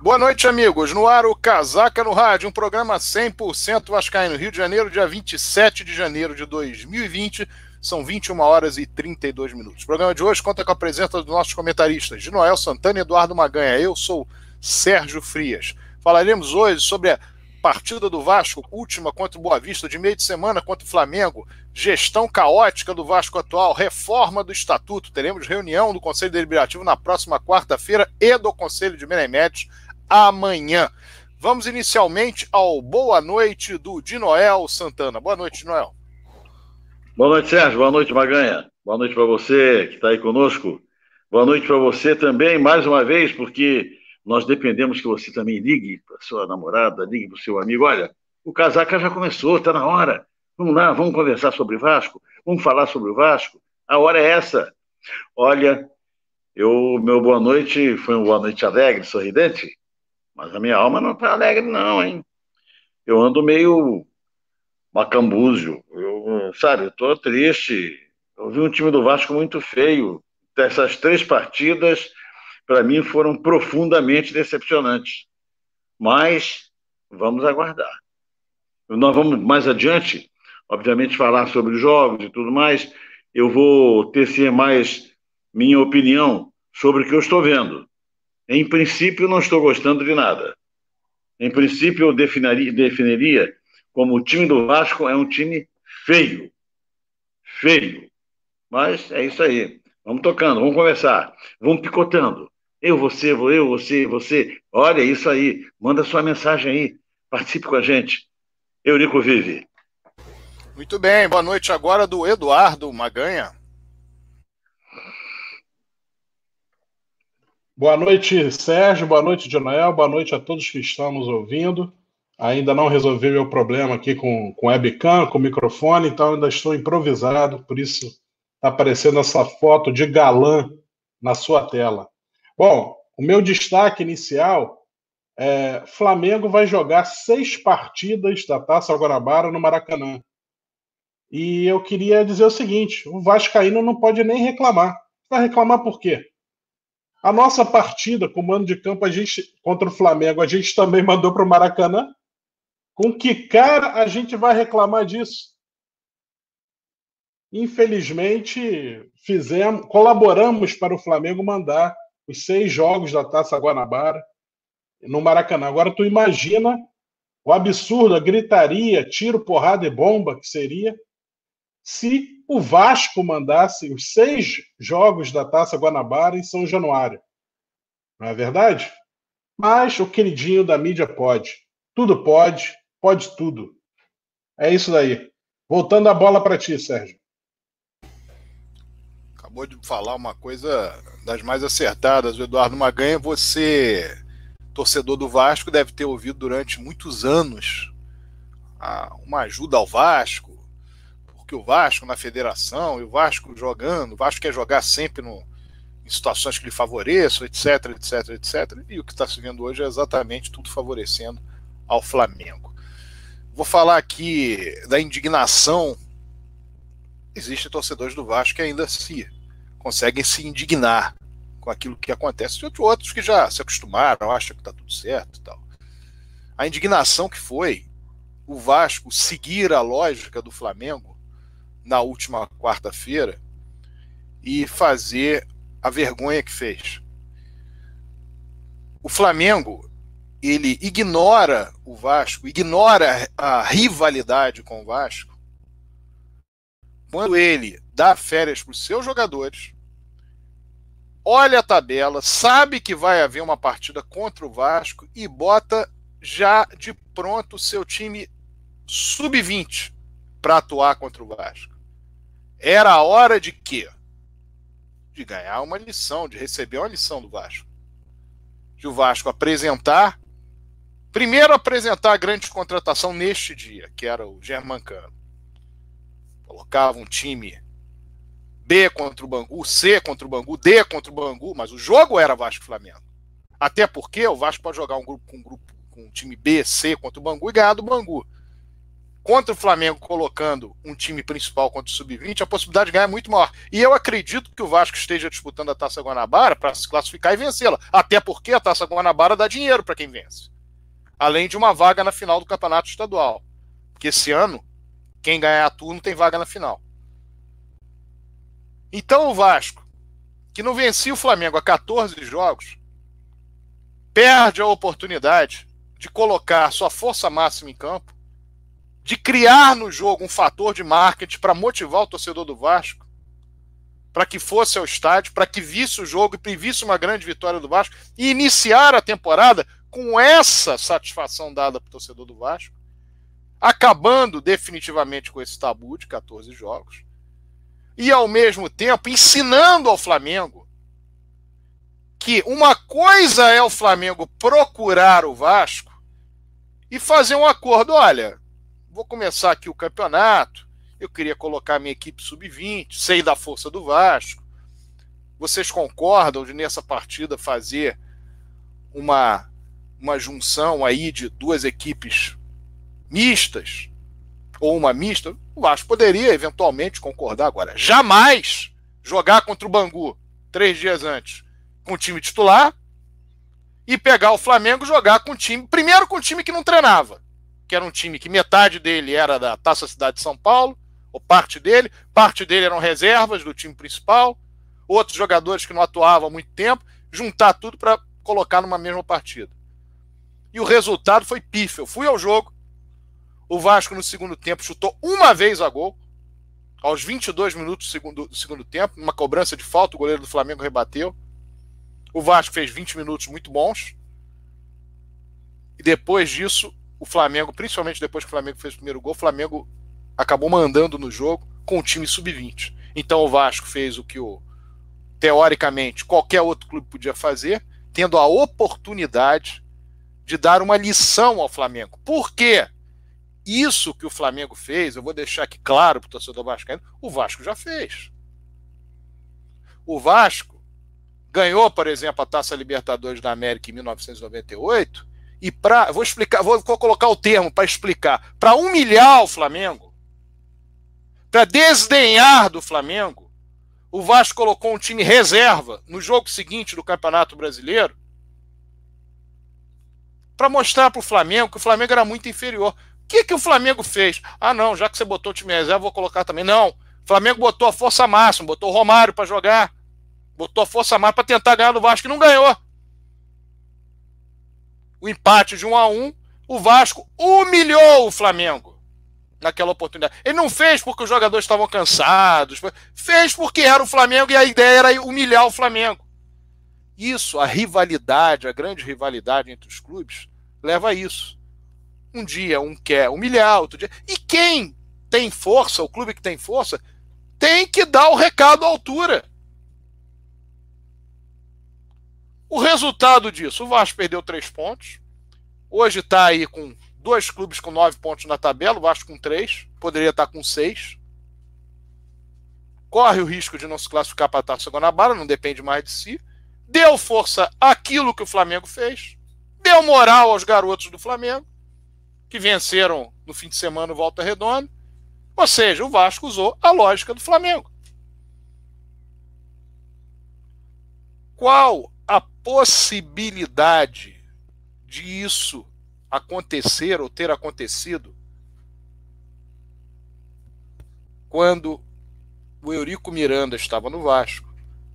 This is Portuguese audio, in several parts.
Boa noite, amigos. No ar, o Casaca no Rádio, um programa 100% Vascaíno, Rio de Janeiro, dia 27 de janeiro de 2020. São 21 horas e 32 minutos. O programa de hoje conta com a presença dos nossos comentaristas, de Noel Santana e Eduardo Maganha. Eu sou Sérgio Frias. Falaremos hoje sobre a partida do Vasco, última contra o Boa Vista, de meio de semana contra o Flamengo, gestão caótica do Vasco atual, reforma do estatuto. Teremos reunião do Conselho Deliberativo na próxima quarta-feira e do Conselho de Menemédios amanhã. Vamos inicialmente ao boa noite do Dinoel Santana. Boa noite, Dinoel. Boa noite, Sérgio. Boa noite, Maganha. Boa noite para você que está aí conosco. Boa noite para você também, mais uma vez, porque nós dependemos que você também ligue para sua namorada, ligue para o seu amigo. Olha, o casaca já começou, está na hora. Vamos lá, vamos conversar sobre Vasco, vamos falar sobre o Vasco. A hora é essa. Olha, eu, meu boa noite foi uma boa noite alegre, sorridente. Mas a minha alma não está alegre, não, hein? Eu ando meio macambúzio. Eu, sabe, eu tô triste. Eu vi um time do Vasco muito feio. Essas três partidas, para mim, foram profundamente decepcionantes. Mas vamos aguardar. Nós vamos mais adiante, obviamente, falar sobre os jogos e tudo mais. Eu vou tecer mais minha opinião sobre o que eu estou vendo. Em princípio, não estou gostando de nada. Em princípio, eu definiria, definiria como o time do Vasco é um time feio. Feio. Mas é isso aí. Vamos tocando, vamos conversar, vamos picotando. Eu, você, eu, você, você. Olha isso aí. Manda sua mensagem aí. Participe com a gente. Eurico Vive. Muito bem, boa noite agora do Eduardo Maganha. Boa noite, Sérgio. Boa noite, Jonael. Boa noite a todos que estão nos ouvindo. Ainda não resolvi meu problema aqui com, com webcam, com microfone, então ainda estou improvisado, por isso está aparecendo essa foto de galã na sua tela. Bom, o meu destaque inicial é Flamengo vai jogar seis partidas da Taça Guanabara no Maracanã. E eu queria dizer o seguinte: o Vascaíno não pode nem reclamar. Vai reclamar por quê? A nossa partida com o mando de campo a gente, contra o Flamengo, a gente também mandou para o Maracanã. Com que cara a gente vai reclamar disso? Infelizmente, fizemos, colaboramos para o Flamengo mandar os seis jogos da Taça Guanabara no Maracanã. Agora tu imagina o absurdo, a gritaria, tiro, porrada e bomba que seria se o Vasco mandasse os seis jogos da Taça Guanabara em São Januário. Não é verdade? Mas o queridinho da mídia pode. Tudo pode, pode tudo. É isso daí. Voltando a bola para ti, Sérgio. Acabou de falar uma coisa das mais acertadas, o Eduardo Maganha. Você, torcedor do Vasco, deve ter ouvido durante muitos anos uma ajuda ao Vasco, que o Vasco na federação, e o Vasco jogando, o Vasco quer jogar sempre no, em situações que lhe favoreçam, etc, etc, etc. E o que está se vendo hoje é exatamente tudo favorecendo ao Flamengo. Vou falar aqui da indignação. Existem torcedores do Vasco que ainda se conseguem se indignar com aquilo que acontece, e outros que já se acostumaram, acham que está tudo certo e tal. A indignação que foi o Vasco seguir a lógica do Flamengo na última quarta-feira e fazer a vergonha que fez. O Flamengo ele ignora o Vasco, ignora a rivalidade com o Vasco, quando ele dá férias para os seus jogadores, olha a tabela, sabe que vai haver uma partida contra o Vasco e bota já de pronto o seu time sub-20 para atuar contra o Vasco. Era a hora de quê? De ganhar uma lição, de receber uma lição do Vasco. De o Vasco apresentar. Primeiro apresentar a grande contratação neste dia, que era o Germancano. Colocava um time B contra o Bangu, C contra o Bangu, D contra o Bangu, mas o jogo era Vasco Flamengo. Até porque o Vasco pode jogar um grupo com um grupo com um time B, C contra o Bangu e ganhar do Bangu contra o Flamengo colocando um time principal contra o Sub-20, a possibilidade de ganhar é muito maior. E eu acredito que o Vasco esteja disputando a Taça Guanabara para se classificar e vencê-la. Até porque a Taça Guanabara dá dinheiro para quem vence. Além de uma vaga na final do Campeonato Estadual. Porque esse ano, quem ganhar a turno tem vaga na final. Então o Vasco, que não vencia o Flamengo há 14 jogos, perde a oportunidade de colocar sua força máxima em campo de criar no jogo um fator de marketing para motivar o torcedor do Vasco, para que fosse ao estádio, para que visse o jogo e previsse uma grande vitória do Vasco e iniciar a temporada com essa satisfação dada para o torcedor do Vasco, acabando definitivamente com esse tabu de 14 jogos e ao mesmo tempo ensinando ao Flamengo que uma coisa é o Flamengo procurar o Vasco e fazer um acordo, olha, vou começar aqui o campeonato. Eu queria colocar minha equipe sub-20, sei da força do Vasco. Vocês concordam de nessa partida fazer uma, uma junção aí de duas equipes mistas? Ou uma mista? O Vasco poderia eventualmente concordar agora. Jamais jogar contra o Bangu três dias antes com o time titular e pegar o Flamengo jogar com o time. Primeiro com o time que não treinava que era um time que metade dele era da Taça Cidade de São Paulo, ou parte dele, parte dele eram reservas do time principal, outros jogadores que não atuavam há muito tempo, juntar tudo para colocar numa mesma partida. E o resultado foi pífio. Eu fui ao jogo, o Vasco no segundo tempo chutou uma vez a gol, aos 22 minutos do segundo, do segundo tempo, uma cobrança de falta, o goleiro do Flamengo rebateu. O Vasco fez 20 minutos muito bons. E depois disso, o Flamengo, principalmente depois que o Flamengo fez o primeiro gol, o Flamengo acabou mandando no jogo com o time sub-20. Então o Vasco fez o que o teoricamente qualquer outro clube podia fazer, tendo a oportunidade de dar uma lição ao Flamengo. Por quê? Isso que o Flamengo fez, eu vou deixar aqui claro para o torcedor vascaíno, o Vasco já fez. O Vasco ganhou, por exemplo, a Taça Libertadores da América em 1998 e para. Vou explicar, vou, colocar o termo para explicar. Para humilhar o Flamengo, para desdenhar do Flamengo, o Vasco colocou um time reserva no jogo seguinte do Campeonato Brasileiro para mostrar para o Flamengo que o Flamengo era muito inferior. O que, que o Flamengo fez? Ah, não, já que você botou o time reserva, vou colocar também. Não. O Flamengo botou a força máxima, botou o Romário para jogar, botou a força máxima para tentar ganhar do Vasco e não ganhou o empate de 1 a 1 o Vasco humilhou o Flamengo naquela oportunidade. Ele não fez porque os jogadores estavam cansados, fez porque era o Flamengo e a ideia era humilhar o Flamengo. Isso, a rivalidade, a grande rivalidade entre os clubes, leva a isso. Um dia um quer humilhar, outro dia. E quem tem força, o clube que tem força, tem que dar o recado à altura. O resultado disso, o Vasco perdeu três pontos. Hoje está aí com dois clubes com nove pontos na tabela, o Vasco com três, poderia estar tá com seis. Corre o risco de não se classificar para a Taça Guanabara, não depende mais de si. Deu força àquilo que o Flamengo fez. Deu moral aos garotos do Flamengo, que venceram no fim de semana o Volta Redonda. Ou seja, o Vasco usou a lógica do Flamengo. Qual a possibilidade de isso acontecer ou ter acontecido quando o Eurico Miranda estava no Vasco,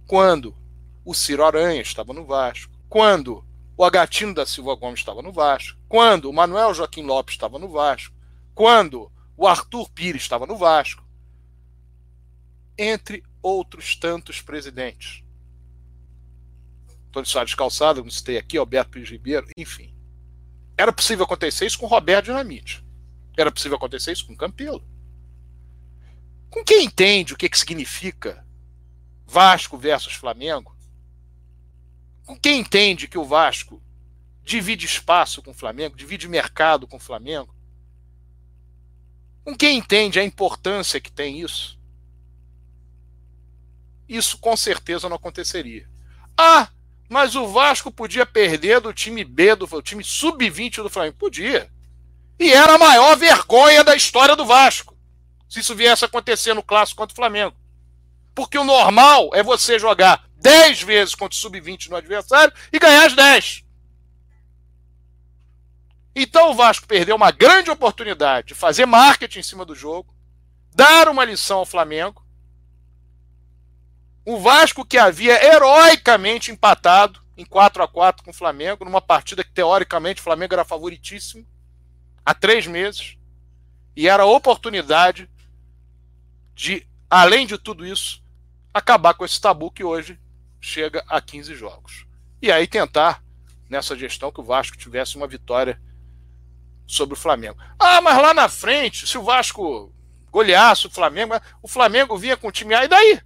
quando o Ciro Aranha estava no Vasco, quando o Agatino da Silva Gomes estava no Vasco, quando o Manuel Joaquim Lopes estava no Vasco, quando o Arthur Pires estava no Vasco, entre outros tantos presidentes. Antônio Soares Calçada, como citei aqui, Alberto Pires Ribeiro, enfim. Era possível acontecer isso com Roberto Dinamite. Era possível acontecer isso com Campelo. Com quem entende o que, que significa Vasco versus Flamengo? Com quem entende que o Vasco divide espaço com o Flamengo, divide mercado com o Flamengo? Com quem entende a importância que tem isso? Isso com certeza não aconteceria. Ah, mas o Vasco podia perder do time B, do time sub-20 do Flamengo. Podia. E era a maior vergonha da história do Vasco, se isso viesse a acontecer no clássico contra o Flamengo. Porque o normal é você jogar 10 vezes contra o sub-20 no adversário e ganhar as 10. Então o Vasco perdeu uma grande oportunidade de fazer marketing em cima do jogo, dar uma lição ao Flamengo. O Vasco que havia heroicamente empatado em 4 a 4 com o Flamengo, numa partida que teoricamente o Flamengo era favoritíssimo há três meses, e era a oportunidade de, além de tudo isso, acabar com esse tabu que hoje chega a 15 jogos. E aí tentar, nessa gestão, que o Vasco tivesse uma vitória sobre o Flamengo. Ah, mas lá na frente, se o Vasco goleasse o Flamengo, o Flamengo vinha com o time A, e daí?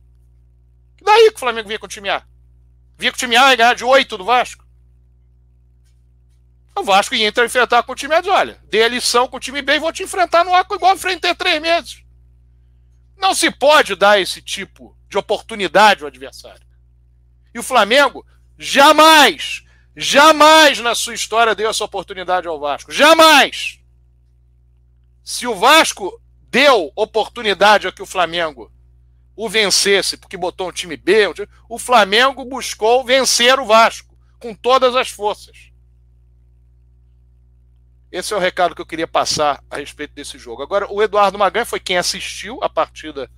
Daí que o Flamengo vinha com o time A? Vinha com o time A e ganhar de 8 do Vasco? O Vasco ia enfrentar com o time A diz, olha, dê a lição com o time B e vou te enfrentar no A igual enfrentei três meses. Não se pode dar esse tipo de oportunidade ao adversário. E o Flamengo jamais, jamais na sua história deu essa oportunidade ao Vasco. Jamais! Se o Vasco deu oportunidade a que o Flamengo o vencesse, porque botou um time B, um time... o Flamengo buscou vencer o Vasco com todas as forças. Esse é o recado que eu queria passar a respeito desse jogo. Agora, o Eduardo Magalhães foi quem assistiu a partida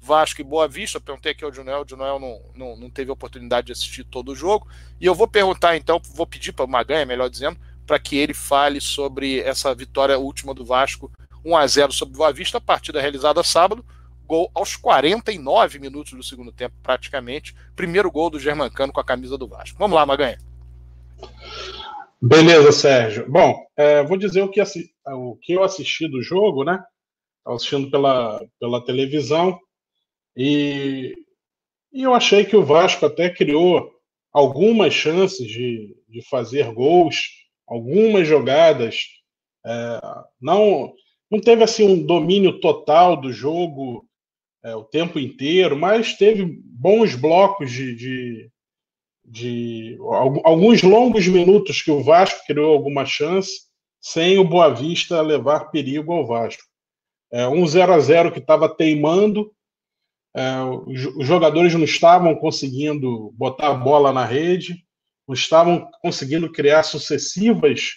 Vasco e Boa Vista. Eu perguntei aqui ao Junel, o Junel não, não, não teve oportunidade de assistir todo o jogo. E eu vou perguntar então, vou pedir para o Maganha, melhor dizendo, para que ele fale sobre essa vitória última do Vasco, 1 a 0 sobre Boa Vista, a partida realizada sábado, gol aos 49 minutos do segundo tempo, praticamente. Primeiro gol do Germancano com a camisa do Vasco. Vamos lá, Maganha. Beleza, Sérgio. Bom, é, vou dizer o que, o que eu assisti do jogo, né? Estava assistindo pela, pela televisão. E, e eu achei que o Vasco até criou algumas chances de, de fazer gols, algumas jogadas. É, não, não teve assim um domínio total do jogo é, o tempo inteiro, mas teve bons blocos de, de, de, alguns longos minutos que o Vasco criou alguma chance sem o Boa Vista levar perigo ao Vasco. É, um 0 a 0 que estava teimando é, os jogadores não estavam conseguindo botar a bola na rede, não estavam conseguindo criar sucessivas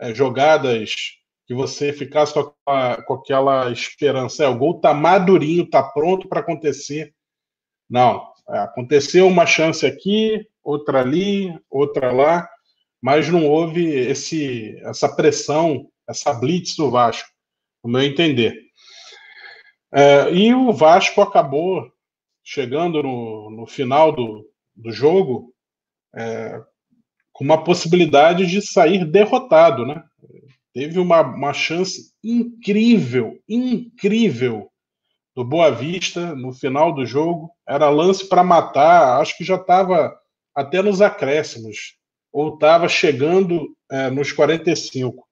é, jogadas que você ficasse com, a, com aquela esperança. É, o gol está madurinho, está pronto para acontecer. Não, é, aconteceu uma chance aqui, outra ali, outra lá, mas não houve esse, essa pressão, essa blitz do Vasco, no meu entender. É, e o Vasco acabou chegando no, no final do, do jogo é, com uma possibilidade de sair derrotado, né? Teve uma, uma chance incrível, incrível do Boa Vista no final do jogo. Era lance para matar, acho que já estava até nos acréscimos, ou estava chegando é, nos 45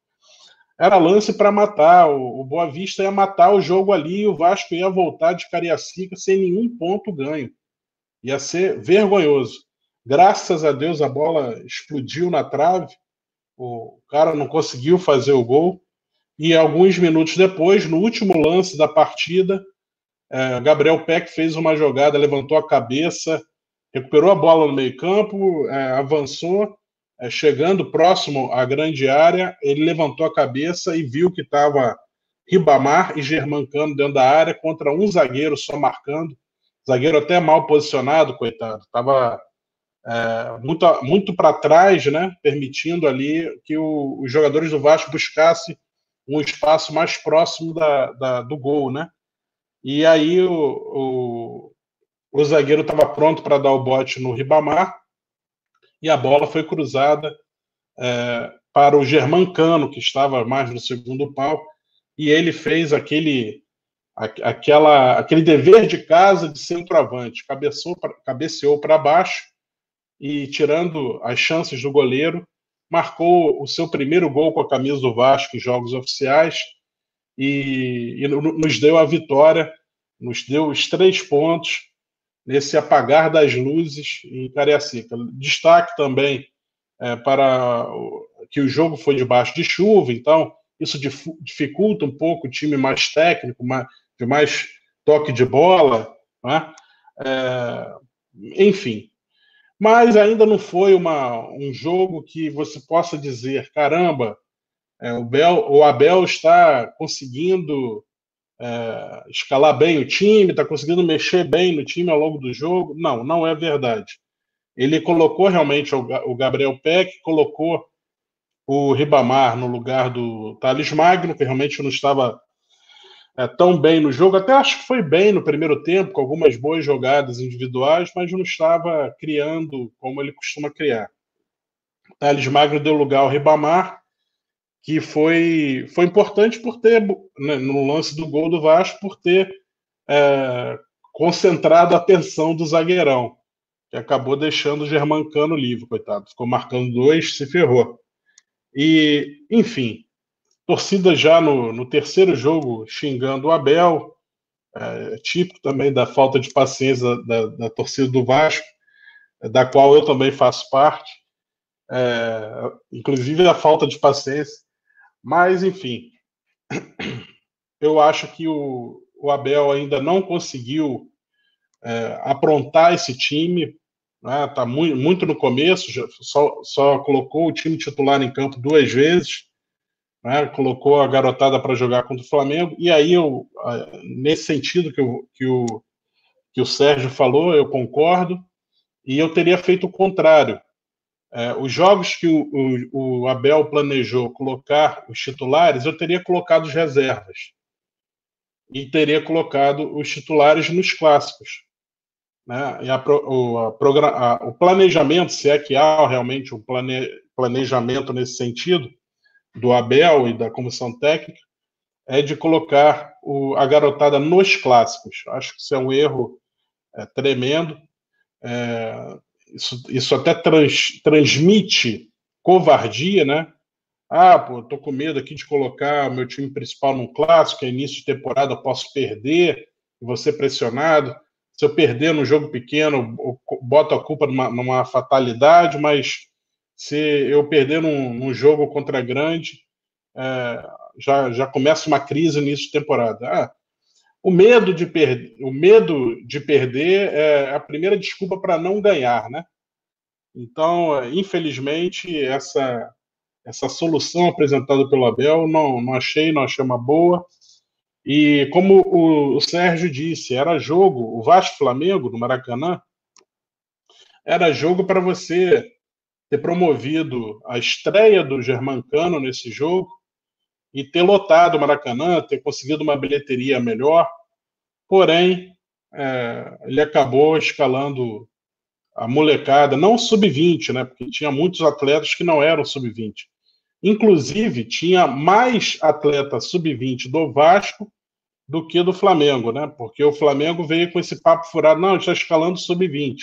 era lance para matar. O, o Boa Vista ia matar o jogo ali e o Vasco ia voltar de Cariacica sem nenhum ponto ganho. Ia ser vergonhoso. Graças a Deus a bola explodiu na trave, o cara não conseguiu fazer o gol. E alguns minutos depois, no último lance da partida, é, Gabriel Peck fez uma jogada, levantou a cabeça, recuperou a bola no meio-campo, é, avançou é, chegando próximo à grande área, ele levantou a cabeça e viu que estava Ribamar e Germancano dentro da área contra um zagueiro só marcando. Zagueiro até mal posicionado, coitado. Estava é, muito, muito para trás, né? permitindo ali que o, os jogadores do Vasco buscassem um espaço mais próximo da, da do gol. Né? E aí o, o, o zagueiro estava pronto para dar o bote no Ribamar e a bola foi cruzada é, para o Germancano, que estava mais no segundo pau, e ele fez aquele, aquela, aquele dever de casa de centroavante, cabeceou, cabeceou para baixo e, tirando as chances do goleiro, marcou o seu primeiro gol com a camisa do Vasco em jogos oficiais e, e nos deu a vitória, nos deu os três pontos nesse apagar das luzes em Cariacica. Destaque também é, para que o jogo foi debaixo de chuva, então isso dificulta um pouco o time mais técnico, mais, de mais toque de bola, né? É, enfim. Mas ainda não foi uma, um jogo que você possa dizer, caramba, é, o, Bel, o Abel está conseguindo é, escalar bem o time, está conseguindo mexer bem no time ao longo do jogo. Não, não é verdade. Ele colocou realmente o Gabriel Peck, colocou o Ribamar no lugar do Thales Magno, que realmente não estava é, tão bem no jogo. Até acho que foi bem no primeiro tempo, com algumas boas jogadas individuais, mas não estava criando como ele costuma criar. Thales Magno deu lugar ao Ribamar, que foi, foi importante por ter, né, no lance do gol do Vasco, por ter é, concentrado a atenção do zagueirão, que acabou deixando o Germancano livre, coitado. Ficou marcando dois, se ferrou. E, enfim, torcida já no, no terceiro jogo xingando o Abel, é, típico também da falta de paciência da, da torcida do Vasco, da qual eu também faço parte, é, inclusive a falta de paciência mas, enfim, eu acho que o, o Abel ainda não conseguiu é, aprontar esse time. Está né? Tá muito, muito no começo, já, só, só colocou o time titular em campo duas vezes. Né, colocou a garotada para jogar contra o Flamengo, e aí eu, nesse sentido que, eu, que, o, que o Sérgio falou, eu concordo, e eu teria feito o contrário. É, os jogos que o, o, o, Abel planejou colocar os titulares, eu teria colocado os reservas. E teria colocado os titulares nos clássicos. Né? E a, o, a, a, o planejamento, se é que há realmente um plane, planejamento nesse sentido, do Abel e da comissão técnica, é de colocar o, a garotada nos clássicos. Acho que isso é um erro é, tremendo. É, isso, isso até trans, transmite covardia, né? Ah, pô, tô com medo aqui de colocar meu time principal num clássico, é início de temporada, posso perder, vou ser pressionado. Se eu perder no jogo pequeno, boto a culpa numa, numa fatalidade, mas se eu perder num, num jogo contra grande, é, já, já começa uma crise no início de temporada. Ah, o medo de perder, o medo de perder é a primeira desculpa para não ganhar, né? Então, infelizmente, essa essa solução apresentada pelo Abel não, não achei, não achei uma boa. E como o, o Sérgio disse, era jogo, o Vasco Flamengo no Maracanã era jogo para você ter promovido a estreia do Germancano nesse jogo e ter lotado o Maracanã, ter conseguido uma bilheteria melhor. Porém, é, ele acabou escalando a molecada, não sub-20, né? Porque tinha muitos atletas que não eram sub-20. Inclusive, tinha mais atleta sub-20 do Vasco do que do Flamengo, né? Porque o Flamengo veio com esse papo furado, não, está escalando sub-20.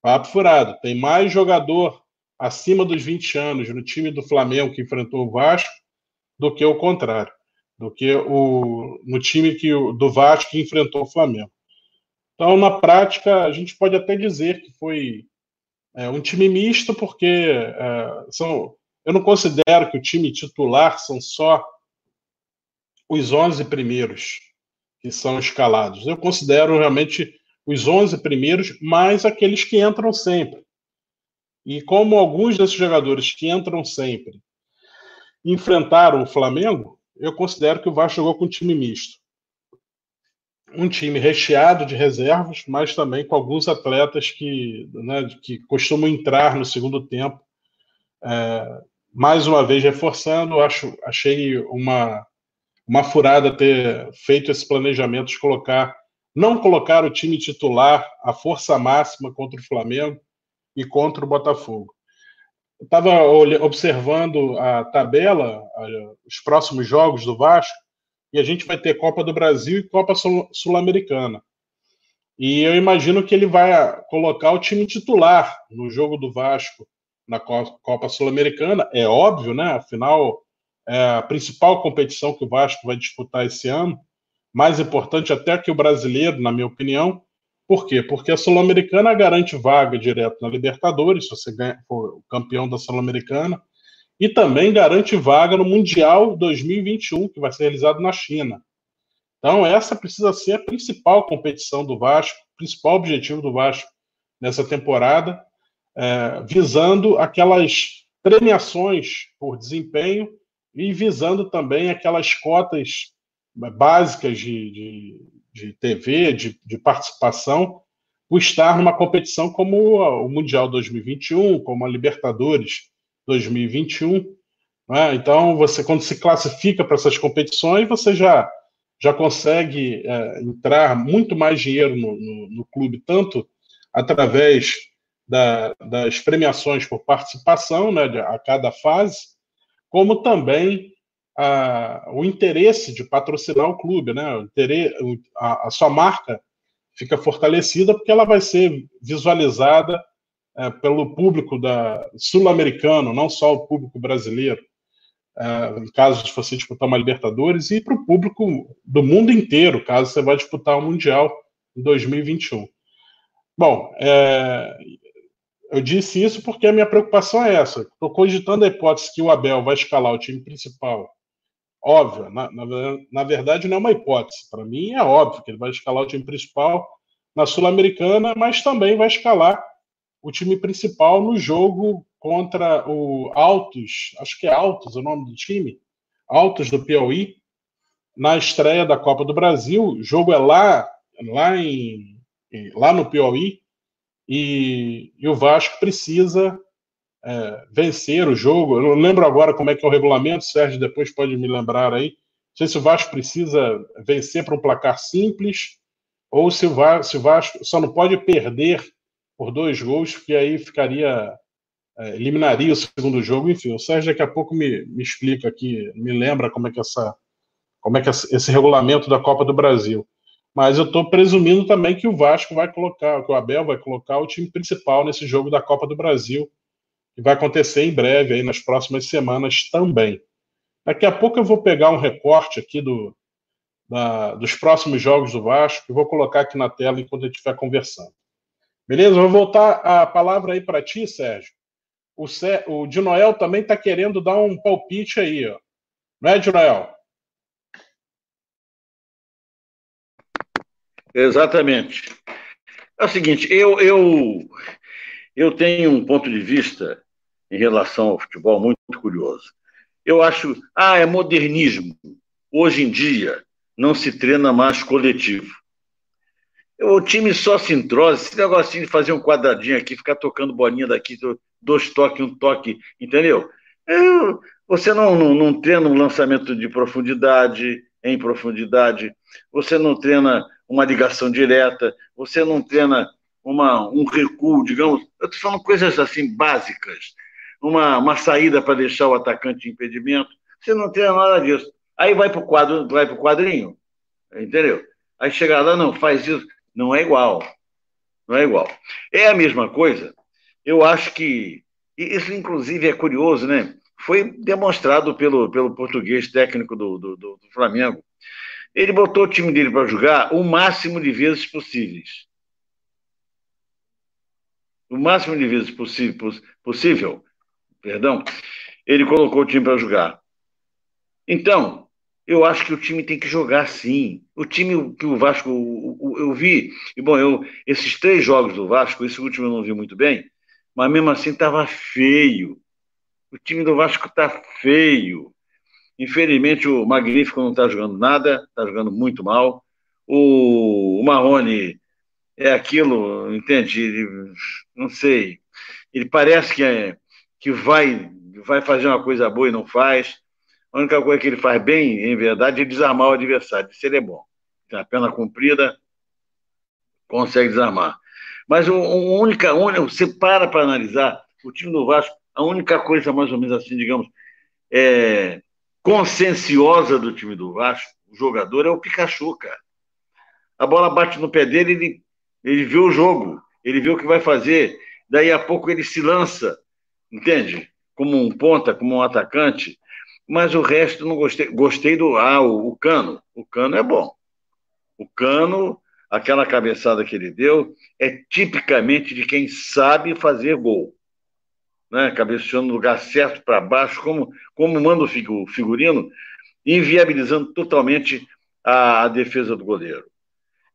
Papo furado. Tem mais jogador acima dos 20 anos no time do Flamengo que enfrentou o Vasco do que o contrário, do que o, no time que, do Vasco que enfrentou o Flamengo. Então, na prática, a gente pode até dizer que foi é, um time misto, porque é, são, eu não considero que o time titular são só os 11 primeiros que são escalados. Eu considero realmente os 11 primeiros mais aqueles que entram sempre. E como alguns desses jogadores que entram sempre enfrentaram o Flamengo, eu considero que o Vasco jogou com um time misto. Um time recheado de reservas, mas também com alguns atletas que, né, que costumam entrar no segundo tempo. É, mais uma vez reforçando, acho, achei uma, uma furada ter feito esse planejamento de colocar, não colocar o time titular a força máxima contra o Flamengo e contra o Botafogo estava observando a tabela, os próximos jogos do Vasco, e a gente vai ter Copa do Brasil e Copa Sul-Americana. E eu imagino que ele vai colocar o time titular no jogo do Vasco na Copa Sul-Americana. É óbvio, né? Afinal, é a principal competição que o Vasco vai disputar esse ano, mais importante até que o brasileiro, na minha opinião. Por quê? Porque a Sul-Americana garante vaga direto na Libertadores, se você ganha, for campeão da Sul-Americana, e também garante vaga no Mundial 2021, que vai ser realizado na China. Então, essa precisa ser a principal competição do Vasco, principal objetivo do Vasco nessa temporada, é, visando aquelas premiações por desempenho e visando também aquelas cotas básicas de, de, de TV, de, de participação, por estar numa competição como o Mundial 2021, como a Libertadores 2021. Né? Então, você quando se classifica para essas competições, você já já consegue é, entrar muito mais dinheiro no, no, no clube, tanto através da, das premiações por participação né, a cada fase, como também a, o interesse de patrocinar o clube. Né, o interesse, a, a sua marca fica fortalecida porque ela vai ser visualizada é, pelo público sul-americano, não só o público brasileiro, é, caso de você disputar uma Libertadores, e para o público do mundo inteiro, caso você vá disputar o um Mundial em 2021. Bom, é, eu disse isso porque a minha preocupação é essa. Estou cogitando a hipótese que o Abel vai escalar o time principal. Óbvio, na, na, na verdade não é uma hipótese. Para mim é óbvio que ele vai escalar o time principal na Sul-Americana, mas também vai escalar o time principal no jogo contra o Altos, acho que é Altos o nome do time, Altos do Piauí, na estreia da Copa do Brasil. O jogo é lá, lá, em, lá no Piauí, e, e o Vasco precisa é, vencer o jogo. Eu não lembro agora como é que é o regulamento, Sérgio depois pode me lembrar aí. Não sei se o Vasco precisa vencer para um placar simples ou se o Vasco, se o Vasco só não pode perder por dois gols, porque aí ficaria é, eliminaria o segundo jogo. Enfim, o Sérgio daqui a pouco me, me explica aqui, me lembra como é que essa como é que esse regulamento da Copa do Brasil. Mas eu estou presumindo também que o Vasco vai colocar, que o Abel vai colocar o time principal nesse jogo da Copa do Brasil, que vai acontecer em breve, aí nas próximas semanas também. Daqui a pouco eu vou pegar um recorte aqui do, da, dos próximos jogos do Vasco e vou colocar aqui na tela enquanto a gente estiver conversando. Beleza? Vou voltar a palavra aí para ti, Sérgio. O, Sé, o de Noel também está querendo dar um palpite aí, ó. Não é, de Noel? Exatamente. É o seguinte, eu, eu, eu tenho um ponto de vista em relação ao futebol muito curioso. Eu acho, ah, é modernismo. Hoje em dia não se treina mais coletivo. O time só se entrosa, esse negocinho de fazer um quadradinho aqui, ficar tocando bolinha daqui, dois toques, um toque, entendeu? Eu, você não, não, não treina um lançamento de profundidade, em profundidade, você não treina uma ligação direta, você não treina uma, um recuo, digamos, eu estou falando coisas assim básicas, uma, uma saída para deixar o atacante em impedimento, você não treina nada disso. Aí vai para o quadro, vai para o quadrinho, entendeu? Aí chega lá, não, faz isso. Não é igual. Não é igual. É a mesma coisa. Eu acho que. Isso, inclusive, é curioso, né? Foi demonstrado pelo, pelo português técnico do, do, do Flamengo. Ele botou o time dele para jogar o máximo de vezes possíveis. O máximo de vezes possível, possível perdão, ele colocou o time para jogar. Então, eu acho que o time tem que jogar sim. O time que o Vasco, eu vi, e bom, eu, esses três jogos do Vasco, esse último eu não vi muito bem, mas mesmo assim estava feio. O time do Vasco está feio. Infelizmente o Magnífico não está jogando nada, está jogando muito mal. O, o Marrone é aquilo, entende? Ele, não sei. Ele parece que, é, que vai, vai fazer uma coisa boa e não faz. A única coisa que ele faz bem, em verdade, é desarmar o adversário. Isso ele é bom. Tem a perna comprida, consegue desarmar. Mas a única, única, você para para analisar o time do Vasco, a única coisa mais ou menos assim, digamos, é, conscienciosa do time do Vasco, o jogador é o Pikachu, cara. A bola bate no pé dele, ele, ele vê o jogo, ele vê o que vai fazer, daí a pouco ele se lança, entende? Como um ponta, como um atacante, mas o resto não gostei. Gostei do. Ah, o, o Cano. O Cano é bom. O Cano, aquela cabeçada que ele deu, é tipicamente de quem sabe fazer gol. né, cabeceando no lugar certo para baixo, como, como manda o figurino, inviabilizando totalmente a, a defesa do goleiro.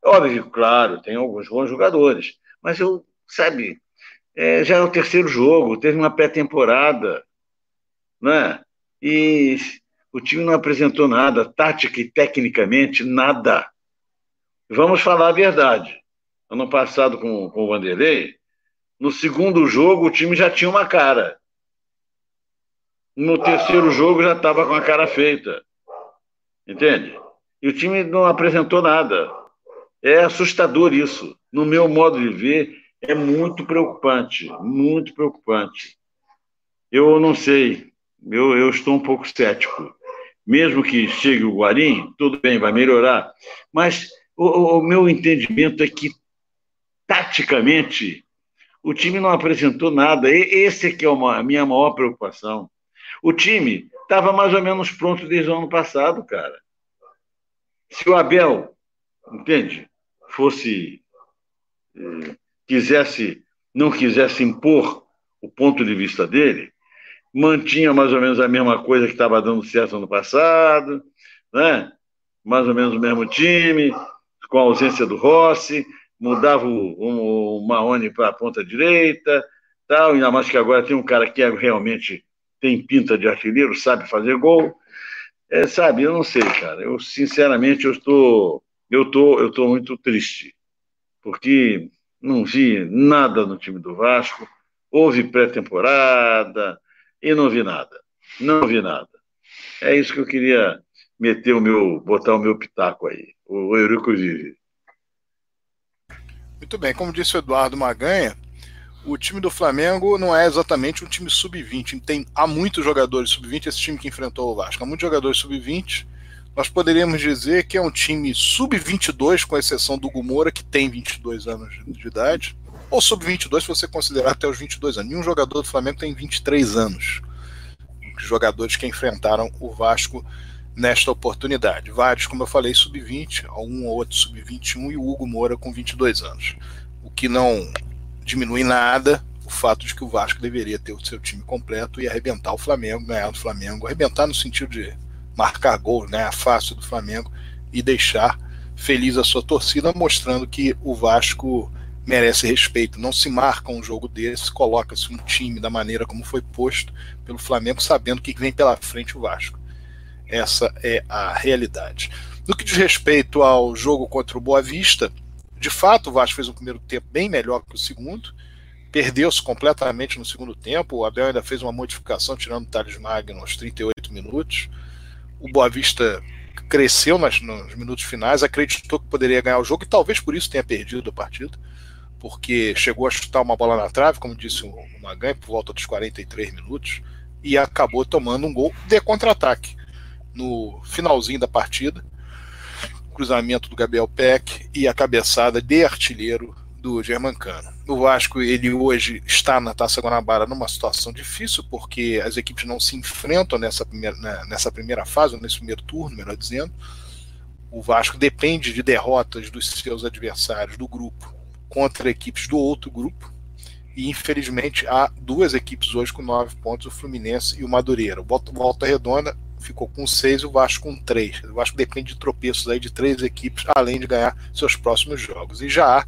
Óbvio, claro, tem alguns bons jogadores, mas eu, sabe, é, já é o terceiro jogo, teve uma pré-temporada, né? E o time não apresentou nada, tática e tecnicamente, nada. Vamos falar a verdade. Ano passado com, com o Vanderlei, no segundo jogo o time já tinha uma cara. No terceiro jogo já estava com a cara feita. Entende? E o time não apresentou nada. É assustador isso. No meu modo de ver, é muito preocupante. Muito preocupante. Eu não sei. Eu, eu estou um pouco cético. Mesmo que chegue o Guarim, tudo bem, vai melhorar. Mas o, o meu entendimento é que, taticamente, o time não apresentou nada. E, esse é que é uma, a minha maior preocupação. O time estava mais ou menos pronto desde o ano passado, cara. Se o Abel, entende, fosse eh, quisesse não quisesse impor o ponto de vista dele, mantinha mais ou menos a mesma coisa que estava dando certo ano passado, né? mais ou menos o mesmo time, com a ausência do Rossi, mudava o, o, Marrone para a ponta direita, tal, ainda mais que agora tem um cara que é, realmente tem pinta de artilheiro, sabe fazer gol. É, sabe, eu não sei, cara. Eu, sinceramente, eu estou, eu tô, eu tô muito triste, porque não vi nada no time do Vasco, houve pré-temporada e não vi nada. Não vi nada. É isso que eu queria meter o meu, botar o meu pitaco aí. O Eurico vive. Muito bem, como disse o Eduardo Maganha, o time do Flamengo não é exatamente um time sub-20. Tem, há muitos jogadores sub-20, esse time que enfrentou o Vasco, há muitos jogadores sub-20. Nós poderíamos dizer que é um time sub-22, com exceção do Gumora, que tem 22 anos de idade, ou sub-22 se você considerar até os 22 anos. Nenhum jogador do Flamengo tem 23 anos. Os jogadores que enfrentaram o Vasco nesta oportunidade. Vários, como eu falei, sub-20, um ou outro sub-21 e o Hugo Moura com 22 anos. O que não diminui nada o fato de que o Vasco deveria ter o seu time completo e arrebentar o Flamengo, ganhar do Flamengo, arrebentar no sentido de marcar gol, né, a face do Flamengo e deixar feliz a sua torcida, mostrando que o Vasco merece respeito. Não se marca um jogo desse, coloca-se um time da maneira como foi posto pelo Flamengo, sabendo que vem pela frente o Vasco. Essa é a realidade. No que diz respeito ao jogo contra o Boa Vista, de fato, o Vasco fez um primeiro tempo bem melhor que o segundo. Perdeu-se completamente no segundo tempo. O Abel ainda fez uma modificação, tirando o Thales Magno aos 38 minutos. O Boa Vista cresceu nas, nos minutos finais, acreditou que poderia ganhar o jogo e talvez por isso tenha perdido a partida, porque chegou a chutar uma bola na trave, como disse o Magan, por volta dos 43 minutos, e acabou tomando um gol de contra-ataque. No finalzinho da partida cruzamento do Gabriel Peck e a cabeçada de artilheiro do Germancano. O Vasco ele hoje está na Taça Guanabara numa situação difícil porque as equipes não se enfrentam nessa primeira, né, nessa primeira fase, nesse primeiro turno, melhor dizendo. O Vasco depende de derrotas dos seus adversários do grupo contra equipes do outro grupo. E infelizmente há duas equipes hoje com nove pontos, o Fluminense e o Madureira. O Volta Redonda ficou com seis e o Vasco com três. O Vasco depende de tropeços aí de três equipes, além de ganhar seus próximos jogos. E já há,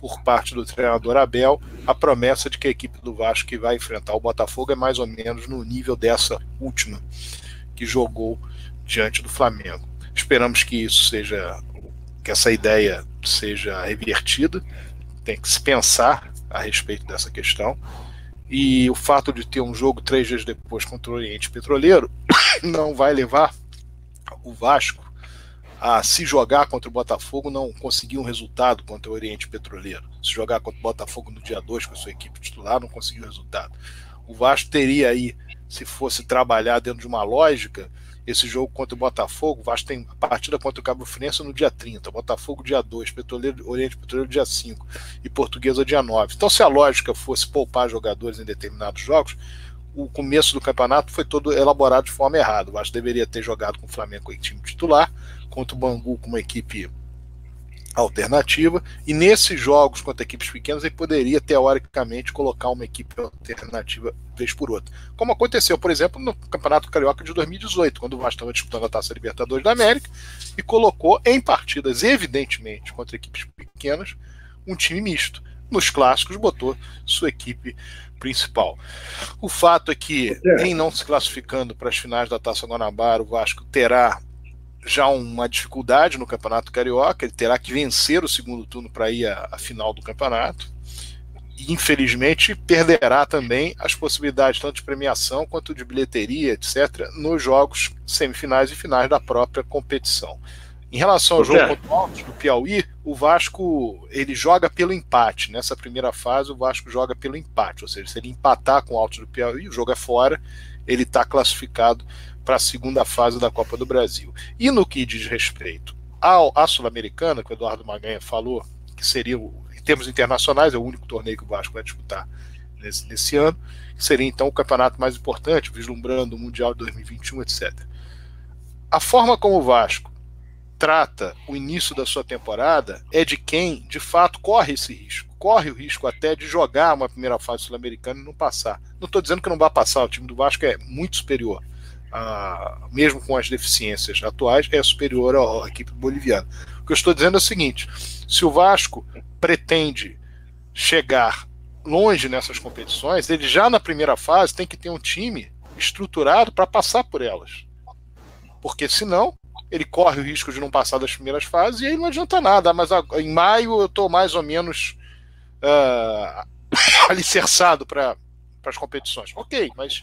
por parte do treinador Abel, a promessa de que a equipe do Vasco que vai enfrentar o Botafogo é mais ou menos no nível dessa última que jogou diante do Flamengo. Esperamos que isso seja, que essa ideia seja revertida. Tem que se pensar a respeito dessa questão e o fato de ter um jogo três dias depois contra o Oriente Petroleiro não vai levar o Vasco a se jogar contra o Botafogo, não conseguir um resultado contra o Oriente Petroleiro. Se jogar contra o Botafogo no dia 2 com a sua equipe titular, não conseguiu resultado. O Vasco teria aí, se fosse trabalhar dentro de uma lógica, esse jogo contra o Botafogo, o Vasco tem a partida contra o Cabo Friense no dia 30, Botafogo dia 2, Petroleiro, Oriente Petroleiro dia 5 e Portuguesa dia 9. Então, se a lógica fosse poupar jogadores em determinados jogos, o começo do campeonato foi todo elaborado de forma errada. O Vasco deveria ter jogado com o Flamengo o time titular, contra o Bangu com uma equipe alternativa, e nesses jogos contra equipes pequenas ele poderia, teoricamente, colocar uma equipe alternativa vez por outra. Como aconteceu, por exemplo, no Campeonato Carioca de 2018, quando o Vasco estava disputando a Taça Libertadores da América e colocou em partidas, evidentemente, contra equipes pequenas, um time misto. Nos clássicos, botou sua equipe principal. O fato é que, é. em não se classificando para as finais da Taça Guanabara, o Vasco terá já uma dificuldade no Campeonato Carioca, ele terá que vencer o segundo turno para ir à, à, final do campeonato. E, infelizmente, perderá também as possibilidades tanto de premiação quanto de bilheteria, etc., nos jogos semifinais e finais da própria competição. Em relação ao jogo contra o Altos do Piauí, o Vasco ele joga pelo empate. Nessa primeira fase, o Vasco joga pelo empate, ou seja, se ele empatar com o Altos do Piauí, o jogo é fora, ele está classificado para a segunda fase da Copa do Brasil. E no que diz respeito ao, à Sul-Americana, que o Eduardo Maganha falou, que seria, em termos internacionais, é o único torneio que o Vasco vai disputar nesse, nesse ano, que seria então o campeonato mais importante, vislumbrando o Mundial de 2021, etc. A forma como o Vasco trata o início da sua temporada é de quem, de fato, corre esse risco. Corre o risco até de jogar uma primeira fase sul-americana e não passar. Não estou dizendo que não vai passar, o time do Vasco é muito superior a, mesmo com as deficiências atuais, é superior à, equipe boliviana. O que eu estou dizendo é o seguinte: se o Vasco pretende chegar longe nessas competições, ele já na primeira fase tem que ter um time estruturado para passar por elas. Porque senão ele corre o risco de não passar das primeiras fases e aí não adianta nada. Mas em maio eu estou mais ou menos uh, alicerçado para as competições. Ok, mas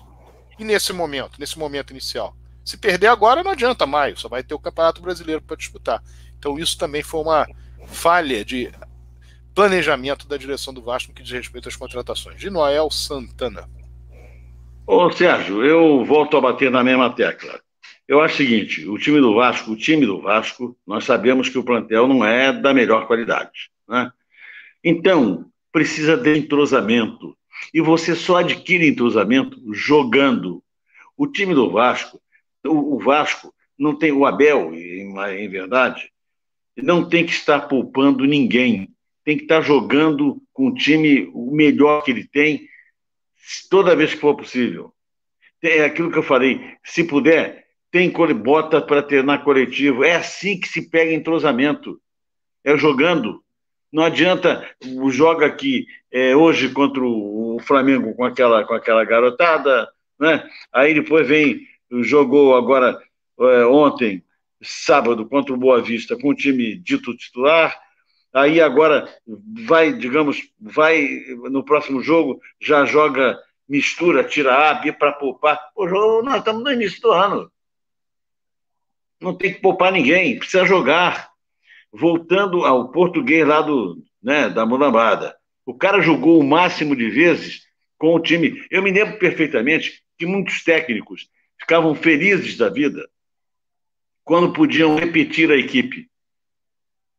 e nesse momento, nesse momento inicial? Se perder agora, não adianta mais, só vai ter o Campeonato Brasileiro para disputar. Então, isso também foi uma falha de planejamento da direção do Vasco que diz respeito às contratações. De Noel Santana. Ô, Sérgio, eu volto a bater na mesma tecla. Eu acho o seguinte: o time do Vasco, o time do Vasco, nós sabemos que o plantel não é da melhor qualidade. Né? Então, precisa de entrosamento, e você só adquire entrosamento jogando. O time do Vasco, o, Vasco não tem o Abel, em, verdade, não tem que estar poupando ninguém. Tem que estar jogando com o time o melhor que ele tem, toda vez que for possível. É aquilo que eu falei. Se puder, tem bota para treinar coletivo. É assim que se pega entrosamento. É jogando. Não adianta joga aqui é, hoje contra o Flamengo com aquela, com aquela garotada, né? Aí depois vem, jogou agora é, ontem, sábado, contra o Boa Vista, com o time dito titular. Aí agora vai, digamos, vai no próximo jogo, já joga mistura, tira A, B para poupar. Jogo, nós estamos no início do ano. Não tem que poupar ninguém, precisa jogar voltando ao português lá do, né, da Mulambada. O cara jogou o máximo de vezes com o time. Eu me lembro perfeitamente que muitos técnicos ficavam felizes da vida quando podiam repetir a equipe.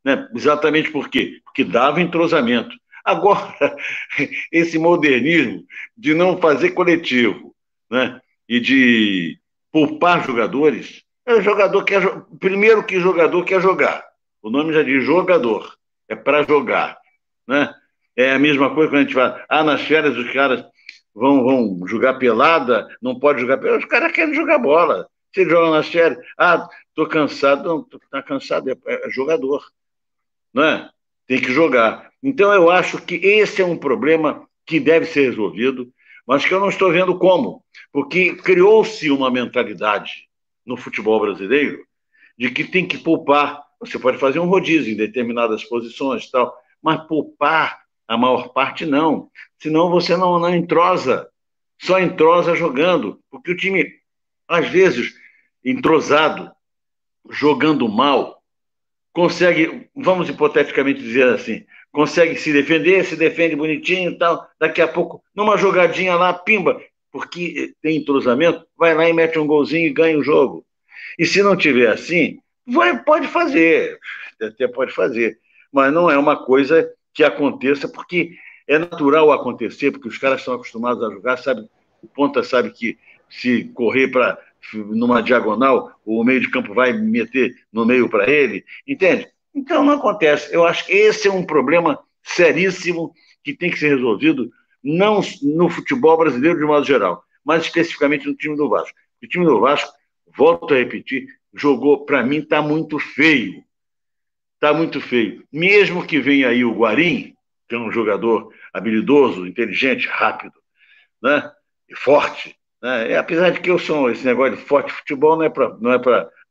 Né? Exatamente por quê? Porque dava entrosamento. Agora, esse modernismo de não fazer coletivo né? e de poupar jogadores, é jogador quer, primeiro que jogador quer jogar. O nome já diz jogador, é para jogar. Né? É a mesma coisa quando a gente fala, ah, nas férias os caras vão, vão jogar pelada, não pode jogar pelada, os caras querem jogar bola. Se eles jogam nas férias, ah, tô cansado, não, tô, tá cansado, é, é jogador. Não é? Tem que jogar. Então eu acho que esse é um problema que deve ser resolvido, mas que eu não estou vendo como, porque criou-se uma mentalidade no futebol brasileiro de que tem que poupar você pode fazer um rodízio em determinadas posições e tal, mas poupar a maior parte não. Senão você não, não entrosa. Só entrosa jogando. Porque o time, às vezes, entrosado, jogando mal, consegue, vamos hipoteticamente dizer assim, consegue se defender, se defende bonitinho e tal, daqui a pouco, numa jogadinha lá, pimba, porque tem entrosamento, vai lá e mete um golzinho e ganha o jogo. E se não tiver assim, Vai, pode fazer, até pode fazer, mas não é uma coisa que aconteça, porque é natural acontecer, porque os caras estão acostumados a jogar, sabe, o ponta sabe que se correr para numa diagonal, o meio de campo vai meter no meio para ele, entende? Então não acontece. Eu acho que esse é um problema seríssimo que tem que ser resolvido não no futebol brasileiro de modo geral, mas especificamente no time do Vasco. O time do Vasco, volto a repetir, jogou, para mim, está muito feio. Está muito feio. Mesmo que venha aí o Guarim, que é um jogador habilidoso, inteligente, rápido, né? E forte. Né? E, apesar de que eu sou esse negócio de forte futebol não é para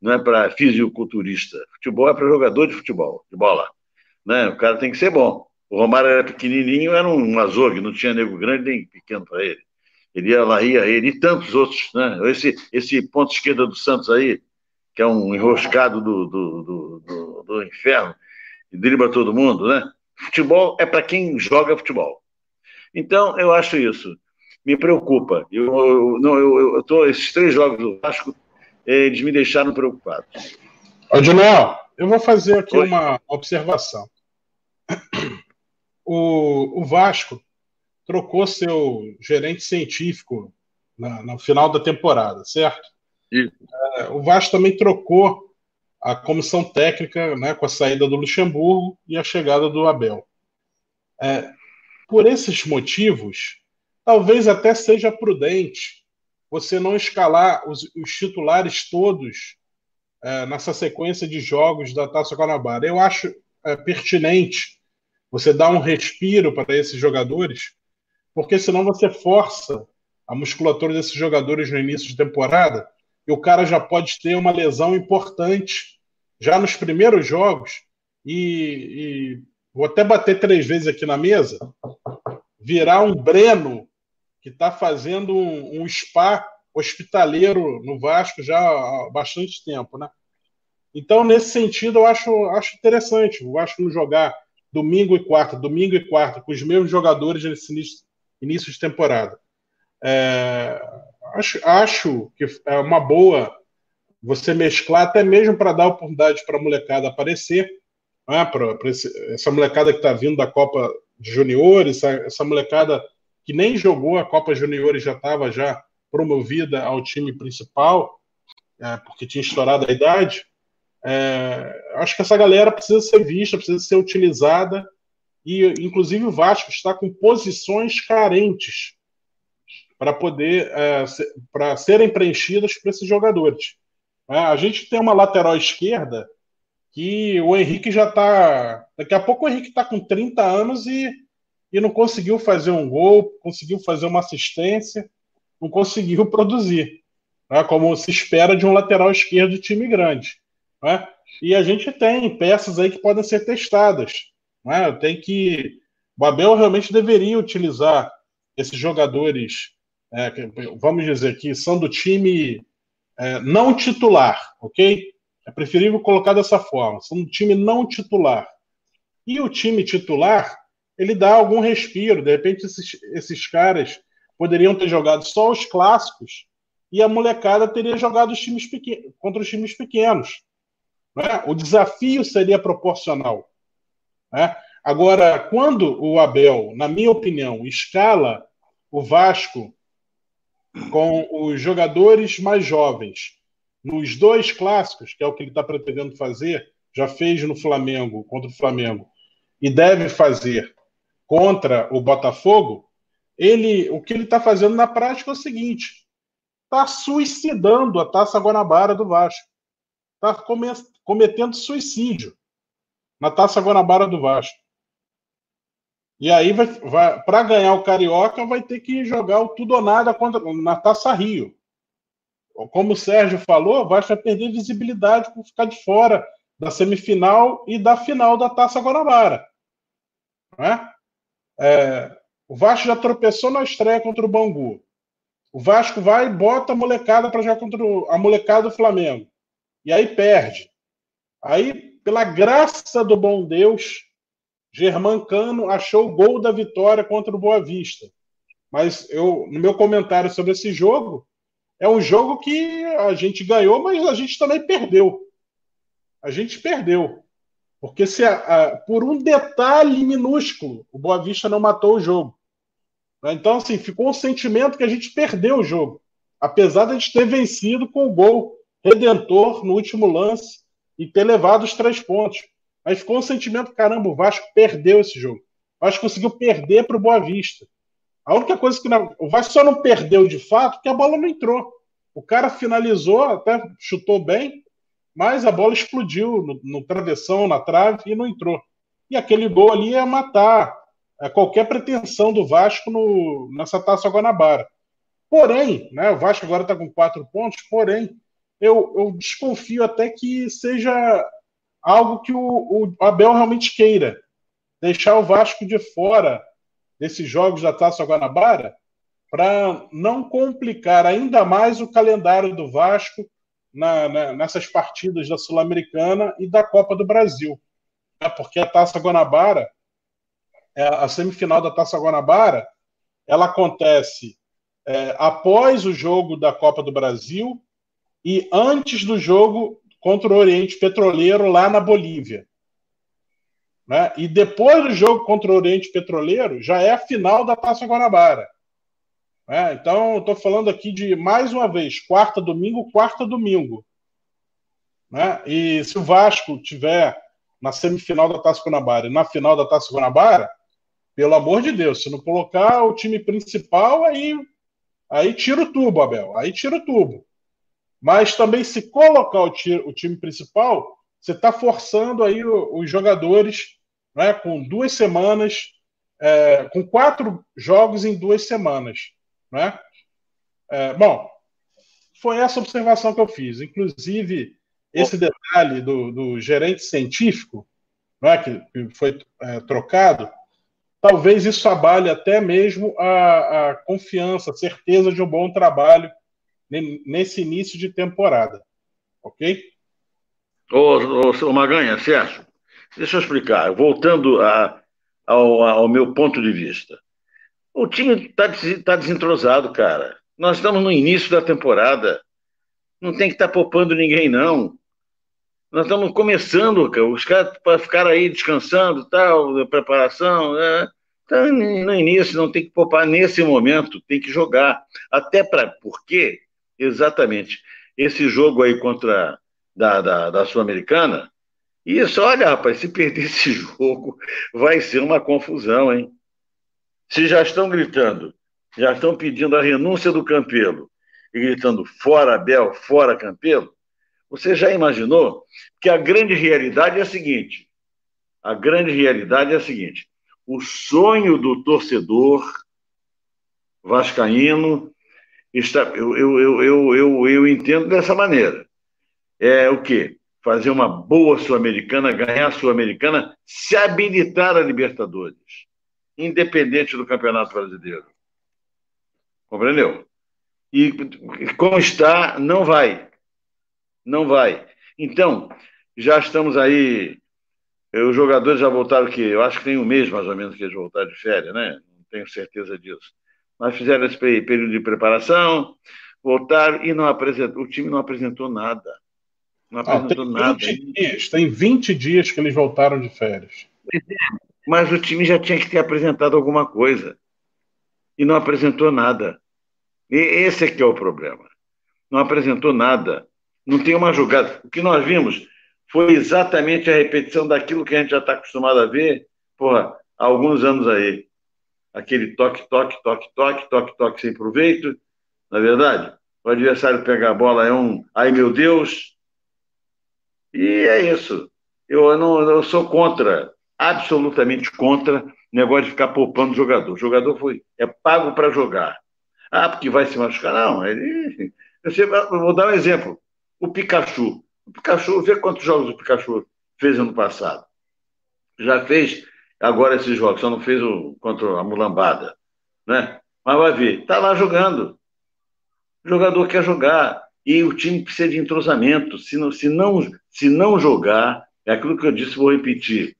não é para é fisiculturista. Futebol é para jogador de futebol, de bola. Né? O cara tem que ser bom. O Romário era pequenininho, era um azougue, não tinha nego grande nem pequeno para ele. Ele ia lá, ia ele, e tantos outros. Né? Esse, esse ponto esquerda do Santos aí, que é um enroscado do, do, do, do, do inferno, e dribla todo mundo, né? Futebol é para quem joga futebol. Então, eu acho isso. Me preocupa. Eu, eu, não, eu, eu tô, esses três jogos do Vasco, eles me deixaram preocupado. Adinel, eu vou fazer aqui Oi? uma observação o, o Vasco trocou seu gerente científico na, no final da temporada, certo? É, o Vasco também trocou a comissão técnica né, com a saída do Luxemburgo e a chegada do Abel. É, por esses motivos, talvez até seja prudente você não escalar os, os titulares todos é, nessa sequência de jogos da Taça Guanabara. Eu acho é, pertinente você dá um respiro para esses jogadores, porque senão você força a musculatura desses jogadores no início de temporada e o cara já pode ter uma lesão importante já nos primeiros jogos e, e vou até bater três vezes aqui na mesa, virar um Breno que está fazendo um, um spa hospitaleiro no Vasco já há bastante tempo, né? Então, nesse sentido, eu acho, acho interessante o Vasco não jogar domingo e quarta, domingo e quarta, com os mesmos jogadores nesse início, início de temporada. É, acho, acho que é uma boa você mesclar, até mesmo para dar oportunidade para a molecada aparecer, né, para essa molecada que está vindo da Copa de Juniores, essa, essa molecada que nem jogou a Copa Juniores já estava já promovida ao time principal, é, porque tinha estourado a idade. É, acho que essa galera precisa ser vista, precisa ser utilizada, e inclusive o Vasco está com posições carentes para poder é, para serem preenchidas por esses jogadores. É, a gente tem uma lateral esquerda que o Henrique já está. Daqui a pouco o Henrique está com 30 anos e, e não conseguiu fazer um gol, conseguiu fazer uma assistência, não conseguiu produzir, né, como se espera de um lateral esquerdo de time grande. Né? E a gente tem peças aí que podem ser testadas. Né? Tem que. O Abel realmente deveria utilizar esses jogadores, é, vamos dizer que são do time é, não titular, ok? É preferível colocar dessa forma, são do time não titular. E o time titular, ele dá algum respiro. De repente, esses, esses caras poderiam ter jogado só os clássicos e a molecada teria jogado os times contra os times pequenos. Né? O desafio seria proporcional. Né? Agora, quando o Abel, na minha opinião, escala o Vasco com os jogadores mais jovens nos dois clássicos, que é o que ele está pretendendo fazer, já fez no Flamengo, contra o Flamengo, e deve fazer contra o Botafogo, ele, o que ele está fazendo na prática é o seguinte: está suicidando a Taça Guanabara do Vasco. Está cometendo suicídio na Taça Guanabara do Vasco. E aí, vai, vai para ganhar o Carioca, vai ter que jogar o tudo ou nada contra, na Taça Rio. Como o Sérgio falou, o Vasco vai perder visibilidade por ficar de fora da semifinal e da final da Taça Guanabara. Né? É, o Vasco já tropeçou na estreia contra o Bangu. O Vasco vai e bota a molecada para jogar contra a molecada do Flamengo. E aí perde. Aí, pela graça do bom Deus, Germancano achou o gol da vitória contra o Boa Vista. Mas eu, no meu comentário sobre esse jogo, é um jogo que a gente ganhou, mas a gente também perdeu. A gente perdeu. Porque se a, a, por um detalhe minúsculo, o Boa Vista não matou o jogo. Então, assim, ficou um sentimento que a gente perdeu o jogo. Apesar de a gente ter vencido com o gol redentor no último lance e ter levado os três pontos. Mas ficou um sentimento, caramba, o Vasco perdeu esse jogo. O Vasco conseguiu perder para o Boa Vista. A única coisa que não, o Vasco só não perdeu de fato porque a bola não entrou. O cara finalizou, até chutou bem, mas a bola explodiu no, no travessão, na trave e não entrou. E aquele gol ali ia matar é, qualquer pretensão do Vasco no, nessa taça Guanabara. Porém, né, o Vasco agora está com quatro pontos, porém, eu, eu, desconfio até que seja algo que o, o, Abel realmente queira. Deixar o Vasco de fora desses jogos da Taça Guanabara para não complicar ainda mais o calendário do Vasco na, na, nessas partidas da Sul-Americana e da Copa do Brasil. É porque a Taça Guanabara, é, a semifinal da Taça Guanabara, ela acontece é, após o jogo da Copa do Brasil e antes do jogo contra o Oriente Petroleiro lá na Bolívia. Né? E depois do jogo contra o Oriente Petroleiro, já é a final da Taça Guanabara. Né? Então, estou falando aqui de, mais uma vez, quarta, domingo, quarta, domingo. Né? E se o Vasco tiver na semifinal da Taça Guanabara e na final da Taça Guanabara, pelo amor de Deus, se não colocar o time principal, aí, aí tira o tubo, Abel. Aí tira o tubo. Mas também, se colocar o, tiro, o time principal, você está forçando aí os jogadores né, com duas semanas, é, com quatro jogos em duas semanas. Né? É, bom, foi essa observação que eu fiz. Inclusive, esse detalhe do, do gerente científico, né, que, que foi é, trocado, talvez isso abale até mesmo a, a confiança, a certeza de um bom trabalho nesse início de temporada. Ok? Ô, ô, ô Maganha, Sérgio, deixa eu explicar. Voltando a, ao, ao meu ponto de vista. O time está tá desentrosado, cara. Nós estamos no início da temporada. Não tem que estar tá poupando ninguém, não. Nós estamos começando, cara. os caras para ficar aí descansando, tal, preparação, né? Tá no início, não tem que poupar nesse momento, tem que jogar. Até para porque Exatamente. Esse jogo aí contra da, da, da Sul-Americana, isso, olha, rapaz, se perder esse jogo, vai ser uma confusão, hein? Se já estão gritando, já estão pedindo a renúncia do Campelo e gritando fora Abel, fora Campelo, você já imaginou que a grande realidade é a seguinte: a grande realidade é a seguinte: o sonho do torcedor vascaíno está, eu, eu, eu, eu, eu entendo dessa maneira. É o quê? Fazer uma boa Sul-Americana, ganhar a Sul-Americana, se habilitar a Libertadores, independente do Campeonato Brasileiro. Compreendeu? E como está, não vai. Não vai. Então, já estamos aí. Os jogadores já voltaram que eu acho que tem um mês mais ou menos que eles voltaram de férias, né? Não tenho certeza disso. Mas fizeram esse período de preparação, voltaram e não apresentou, o time não apresentou nada. Não apresentou ah, tem 20 nada. Dias, tem 20 dias que eles voltaram de férias. Mas o time já tinha que ter apresentado alguma coisa. E não apresentou nada. E esse é que é o problema. Não apresentou nada. Não tem uma jogada. O que nós vimos foi exatamente a repetição daquilo que a gente já está acostumado a ver, porra, há alguns anos aí aquele toque, toque, toque, toque, toque, toque sem proveito, na é verdade? O adversário pega a bola, é um ai meu Deus. E é isso. Eu não eu sou contra, absolutamente contra negócio de ficar poupando o jogador. O jogador foi, é pago para jogar. Ah, porque vai se machucar? Não, ele. Eu vou dar um exemplo. O Pikachu. O Pikachu, vê quantos jogos o Pikachu fez ano passado. Já fez agora esses jogos, só não fez o contra a Mulambada, né? Mas vai ver, tá lá jogando. O jogador quer jogar e o time precisa de entrosamento. Se não, se não, se não jogar, é aquilo que eu disse, vou repetir.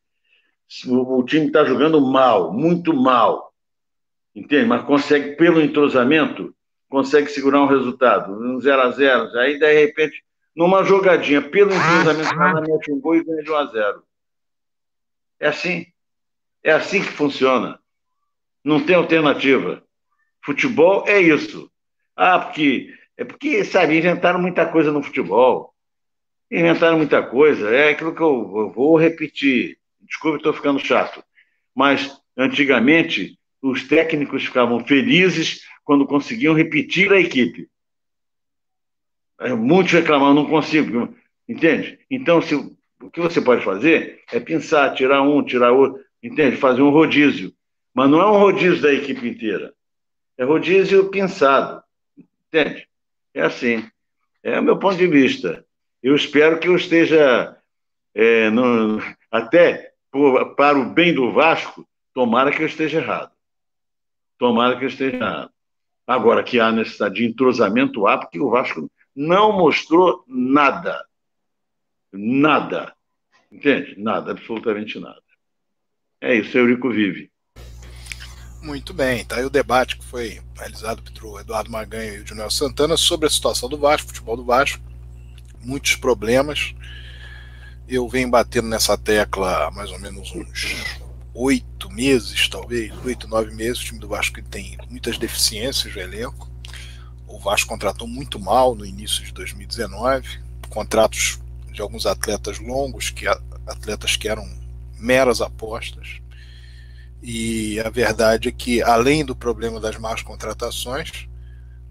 O, o time está jogando mal, muito mal, entende? Mas consegue pelo entrosamento, consegue segurar um resultado, um 0 a 0 Aí de repente, numa jogadinha, pelo entrosamento, o mete um gol e ganha de 1 a 0 É assim. É assim que funciona. Não tem alternativa. Futebol é isso. Ah, porque é porque, sabe, inventaram muita coisa no futebol. Inventaram muita coisa. É aquilo que eu, eu vou repetir. Desculpe, estou ficando chato. Mas, antigamente, os técnicos ficavam felizes quando conseguiam repetir a equipe. É, muitos reclamavam, não consigo. Entende? Então, se, o que você pode fazer é pensar, tirar um, tirar outro. Entende? Fazer um rodízio. Mas não é um rodízio da equipe inteira. É rodízio pensado. Entende? É assim. É o meu ponto de vista. Eu espero que eu esteja, é, no, até por, para o bem do Vasco, tomara que eu esteja errado. Tomara que eu esteja errado. Agora, que há necessidade de entrosamento, há, porque o Vasco não mostrou nada. Nada. Entende? Nada, absolutamente nada. É isso, Eurico vive. Muito bem, tá aí o debate que foi realizado pelo Eduardo Maganha e o Junel Santana sobre a situação do Vasco, futebol do Vasco, muitos problemas. Eu venho batendo nessa tecla há mais ou menos uns oito meses, talvez, oito, nove meses. O time do Vasco tem muitas deficiências no elenco. O Vasco contratou muito mal no início de 2019, contratos de alguns atletas longos, que atletas que eram meras apostas e a verdade é que, além do problema das más contratações,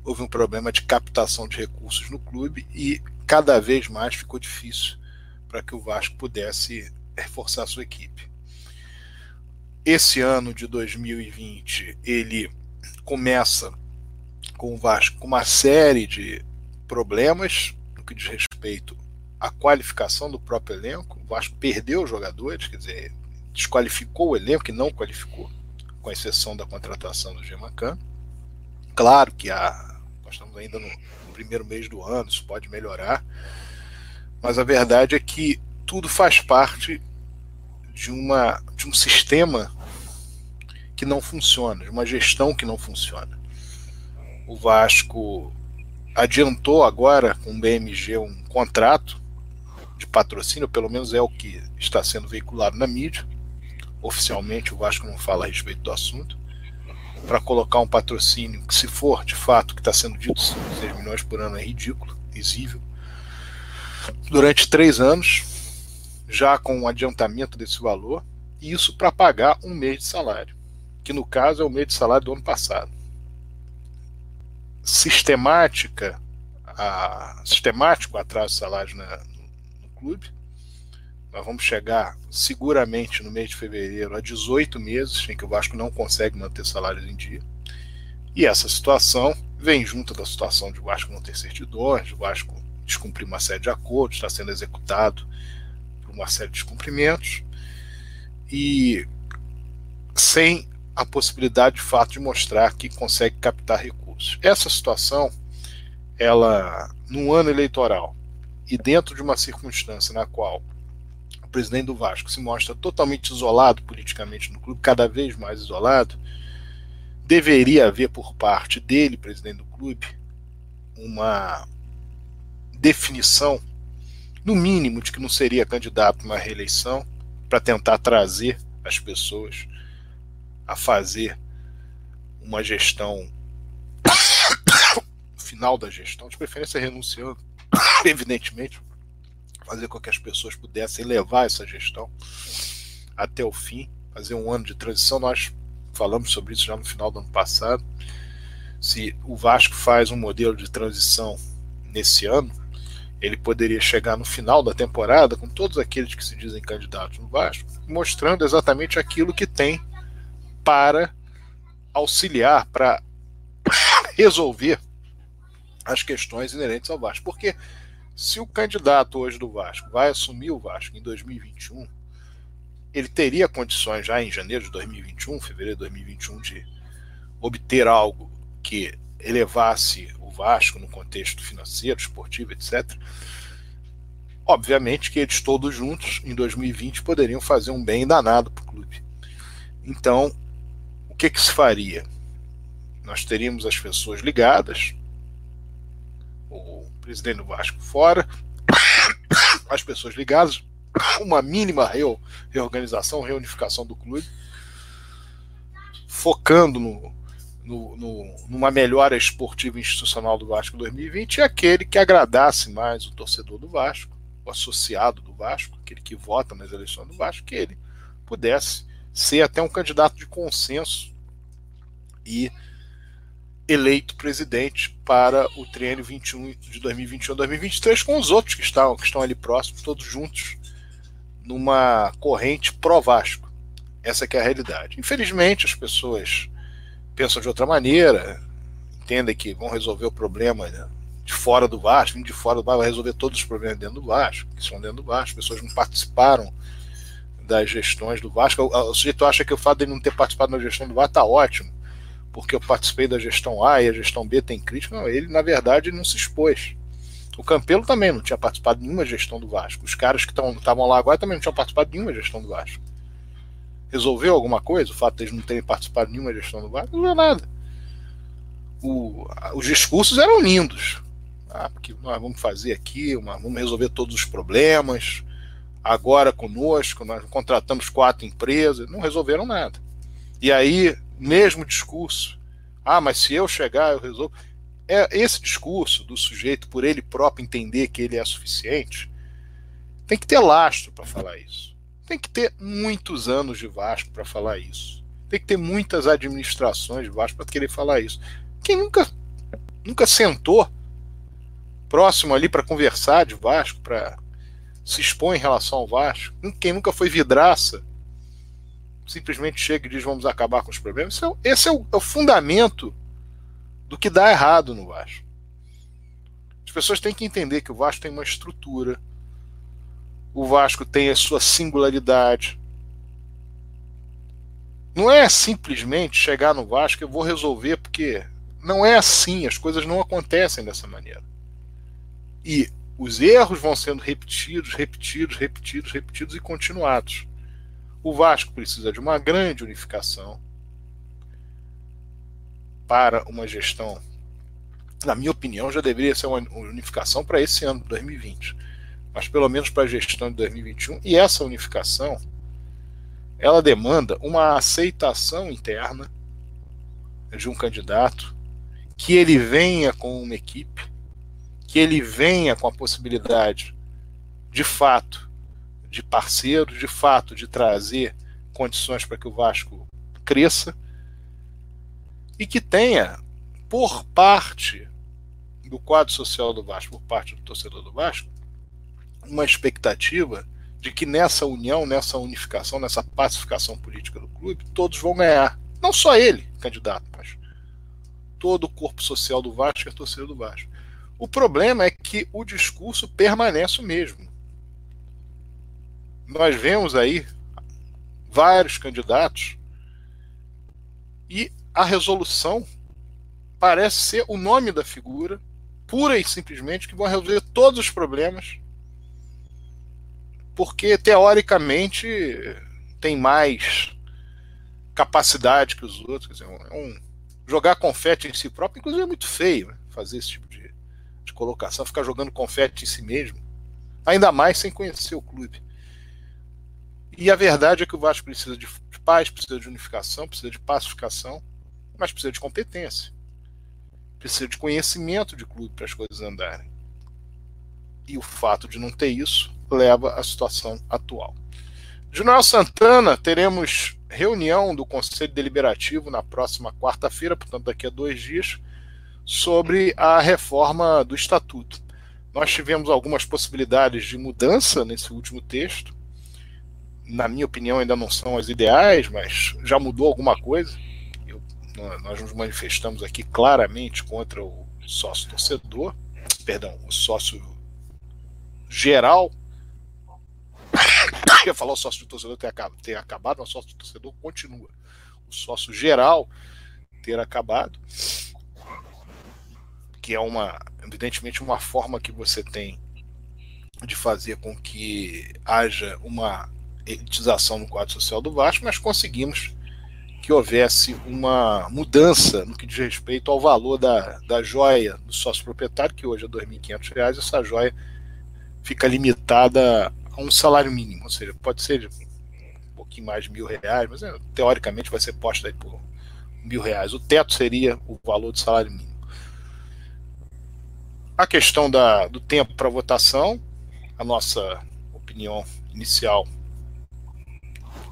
houve um problema de captação de recursos no clube e cada vez mais ficou difícil para que o Vasco pudesse reforçar sua equipe. Esse ano de 2020 ele começa com o Vasco com uma série de problemas no que diz respeito à qualificação do próprio elenco. O Vasco perdeu jogadores, quer dizer, desqualificou o elenco e não qualificou, com exceção da contratação do Gemacan. Claro que há, nós estamos ainda no, no primeiro mês do ano, isso pode melhorar, mas a verdade é que tudo faz parte de, uma, de um sistema que não funciona, de uma gestão que não funciona. O Vasco adiantou agora com o BMG um contrato de patrocínio, pelo menos é o que está sendo veiculado na mídia, oficialmente o Vasco não fala a respeito do assunto, para colocar um patrocínio que, se for de fato que está sendo dito, 6 milhões por ano é ridículo, risível, durante três anos, já com um adiantamento desse valor, e isso para pagar um mês de salário, que no caso é o mês de salário do ano passado. Sistemática, a, sistemático atraso de salário na, clube, nós vamos chegar seguramente no mês de fevereiro a 18 meses em que o Vasco não consegue manter salários em dia. E essa situação vem junto da situação de o Vasco não ter certidões, o Vasco descumprir uma série de acordos, está sendo executado por uma série de descumprimentos, e sem a possibilidade de fato de mostrar que consegue captar recursos. Essa situação, ela, num ano eleitoral e dentro de uma circunstância na qual o presidente do Vasco se mostra totalmente isolado politicamente no clube, cada vez mais isolado, deveria haver por parte dele, presidente do clube, uma definição, no mínimo, de que não seria candidato a uma reeleição, para tentar trazer as pessoas a fazer uma gestão final da gestão, de preferência renunciando, evidentemente, fazer com que as pessoas pudessem levar essa gestão até o fim, fazer um ano de transição. Nós falamos sobre isso já no final do ano passado. Se o Vasco faz um modelo de transição nesse ano, ele poderia chegar no final da temporada com todos aqueles que se dizem candidatos no Vasco, mostrando exatamente aquilo que tem para auxiliar, para resolver as questões inerentes ao Vasco. Porque se o candidato hoje do Vasco vai assumir o Vasco em 2021, ele teria condições já em janeiro de 2021, fevereiro de 2021, de obter algo que elevasse o Vasco no contexto financeiro, esportivo, etc. Obviamente que eles todos juntos, em 2020, poderiam fazer um bem danado para o clube. Então, o que, que se faria? Nós teríamos as pessoas ligadas, presidente do Vasco fora, as pessoas ligadas, uma mínima reorganização, reunificação do clube, focando no, no, no, numa melhora esportiva institucional do Vasco 2020 e aquele que agradasse mais o torcedor do Vasco, o associado do Vasco, aquele que vota nas eleições do Vasco, que ele pudesse ser até um candidato de consenso e eleito presidente para o triênio 21 de 2021 a 2023 com os outros que estão, que estão ali próximos, todos juntos numa corrente pró-Vasco. Essa é a realidade. Infelizmente, as pessoas pensam de outra maneira, entendem que vão resolver o problema de fora do Vasco, de fora do Vasco vai resolver todos os problemas dentro do Vasco, que estão dentro do Vasco. As pessoas não participaram das gestões do Vasco. O, o sujeito acha que o fato de ele não ter participado da gestão do Vasco está ótimo, porque eu participei da gestão A e a gestão B tem crítica. Não, ele, na verdade, não se expôs. O Campelo também não tinha participado de nenhuma gestão do Vasco. Os caras que estavam lá agora também não tinham participado de nenhuma gestão do Vasco. Resolveu alguma coisa? O fato de eles não terem participado de nenhuma gestão do Vasco? Não resolveu nada. O, os discursos eram lindos. Ah, porque nós vamos fazer aqui, uma, vamos resolver todos os problemas. Agora conosco, nós contratamos quatro empresas. Não resolveram nada. E aí, mesmo discurso. Ah, mas se eu chegar, eu resolvo é esse discurso do sujeito por ele próprio entender que ele é suficiente tem que ter lastro para falar isso. Tem que ter muitos anos de Vasco para falar isso. Tem que ter muitas administrações de Vasco para querer falar isso. Quem nunca nunca sentou próximo ali para conversar de Vasco, para se expor em relação ao Vasco, quem nunca foi vidraça, simplesmente chega e diz vamos acabar com os problemas. Esse é, esse é, o, é o fundamento do que dá errado no Vasco. As pessoas têm que entender que o Vasco tem uma estrutura, o Vasco tem a sua singularidade. Não é simplesmente chegar no Vasco e vou resolver, porque não é assim, as coisas não acontecem dessa maneira. E os erros vão sendo repetidos, repetidos, repetidos, repetidos e continuados. O Vasco precisa de uma grande unificação para uma gestão, na minha opinião, já deveria ser uma unificação para esse ano, 2020. Mas pelo menos para a gestão de 2021. E essa unificação, ela demanda uma aceitação interna de um candidato, que ele venha com uma equipe, que ele venha com a possibilidade, de fato, de parceiro, de fato, de trazer condições para que o Vasco cresça e que tenha, por parte do quadro social do Vasco, por parte do torcedor do Vasco, uma expectativa de que nessa união, nessa unificação, nessa pacificação política do clube, todos vão ganhar. Não só ele, candidato, mas todo o corpo social do Vasco a torcida do Vasco. O problema é que o discurso permanece o mesmo. Nós vemos aí vários candidatos e a resolução parece ser o nome da figura, pura e simplesmente, que vai resolver todos os problemas, porque teoricamente tem mais capacidade que os outros. Dizer, um, jogar confete em si próprio, inclusive, é muito feio né? fazer esse tipo de, de colocação, ficar jogando confete em si mesmo, ainda mais sem conhecer o clube. E a verdade é que o Vasco precisa de paz, precisa de unificação, precisa de pacificação mas precisa de competência. Precisa de conhecimento de clube para as coisas andarem. E o fato de não ter isso leva à situação atual. Junel Santana, teremos reunião do Conselho Deliberativo na próxima quarta-feira, portanto, daqui a dois dias, sobre a reforma do Estatuto. Nós tivemos algumas possibilidades de mudança nesse último texto. Na minha opinião, ainda não são as ideais, mas já mudou alguma coisa nós nos manifestamos aqui claramente contra o sócio torcedor, perdão, o sócio geral. Eu ia falar o sócio torcedor ter acabado, ter acabado, mas o sócio torcedor continua. O sócio geral ter acabado, que é uma, evidentemente, uma forma que você tem de fazer com que haja uma elitização no quadro social do Vasco, mas conseguimos que houvesse uma mudança no que diz respeito ao valor da, da joia do sócio proprietário, que hoje é R$ 2.500, essa joia fica limitada a um salário mínimo, ou seja, pode ser um pouquinho mais de mil reais, mas é, teoricamente vai ser posta aí por mil reais. O teto seria o valor do salário mínimo. A questão da, do tempo para votação, A nossa opinião inicial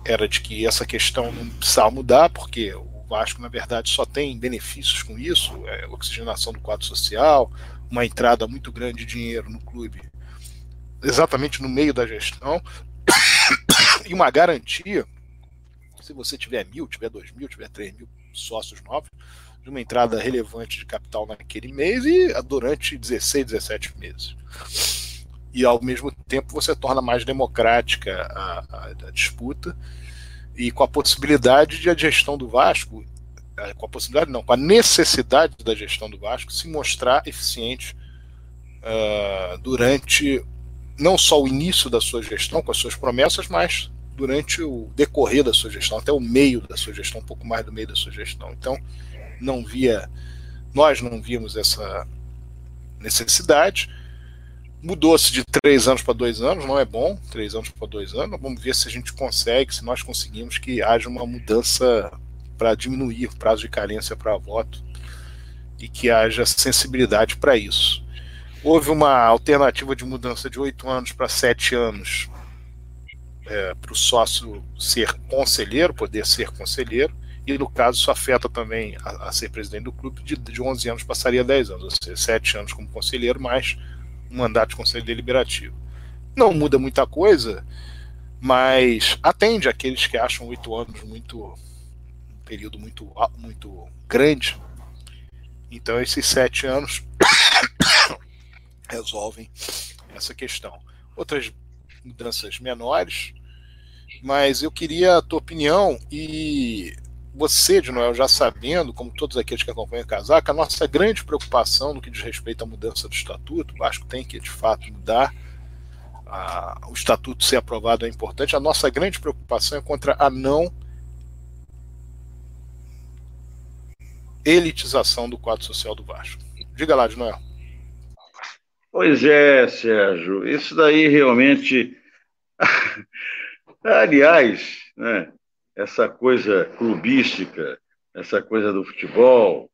era de que essa questão não precisava mudar, porque o Vasco, na verdade, só tem benefícios com isso, é, oxigenação do quadro social, uma entrada muito grande de dinheiro no clube, exatamente no meio da gestão, e uma garantia, se você tiver mil, tiver dois mil, tiver três mil sócios novos, de uma entrada relevante de capital naquele mês e durante 16, 17 meses. E ao mesmo tempo você torna mais democrática a, a, a disputa e com a possibilidade de a gestão do Vasco, com a possibilidade não, com a necessidade da gestão do Vasco se mostrar eficiente uh, durante não só o início da sua gestão, com as suas promessas, mas durante o decorrer da sua gestão, até o meio da sua gestão, um pouco mais do meio da sua gestão. Então, não via, nós não víamos essa necessidade. Mudou-se de três anos para dois anos, não é bom, três anos para dois anos. Vamos ver se a gente consegue, se nós conseguimos que haja uma mudança para diminuir o prazo de carência para voto e que haja sensibilidade para isso. Houve uma alternativa de mudança de oito anos para sete anos é, para o sócio ser conselheiro, poder ser conselheiro e no caso isso afeta também a, a ser presidente do clube, de, de 11 anos passaria a 10 anos, ou seja, 7 anos como conselheiro, mais mandato de conselho deliberativo. Não muda muita coisa, mas atende aqueles que acham 8 anos muito um período muito, muito grande. Então esses 7 anos resolvem essa questão. Outras mudanças menores, mas eu queria a tua opinião e você, de Noel, já sabendo, como todos aqueles que acompanham o casaca, a nossa grande preocupação no que diz respeito à mudança do estatuto, o Vasco tem que de fato mudar, a, o estatuto ser aprovado é importante, a nossa grande preocupação é contra a não elitização do quadro social do Vasco. Diga lá, de Noel. Pois é, Sérgio, isso daí realmente. Aliás, né, essa coisa clubística, essa coisa do futebol,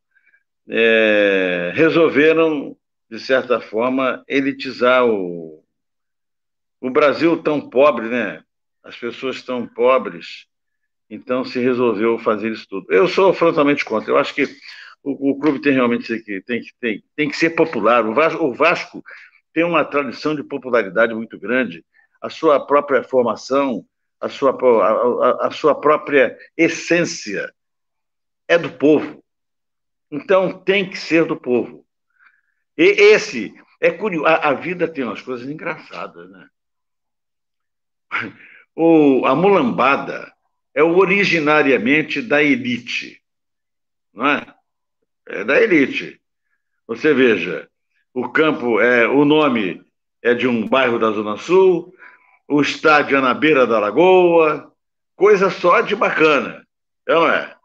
é, resolveram, de certa forma, elitizar o, o Brasil tão pobre, né? As pessoas tão pobres, então se resolveu fazer isso tudo. Eu sou frontalmente contra. Eu acho que o, o clube tem realmente que tem, que tem, tem que ser popular. O Vasco, o Vasco tem uma tradição de popularidade muito grande. A sua própria formação a sua, a, a sua própria essência é do povo. Então tem que ser do povo. E esse é curioso. A, a vida tem umas coisas engraçadas, né? O, a mulambada é originariamente da elite, não é? É da elite. Você veja, o campo é o nome é de um bairro da Zona Sul, o estádio é na beira da lagoa, coisa só de bacana, é não é?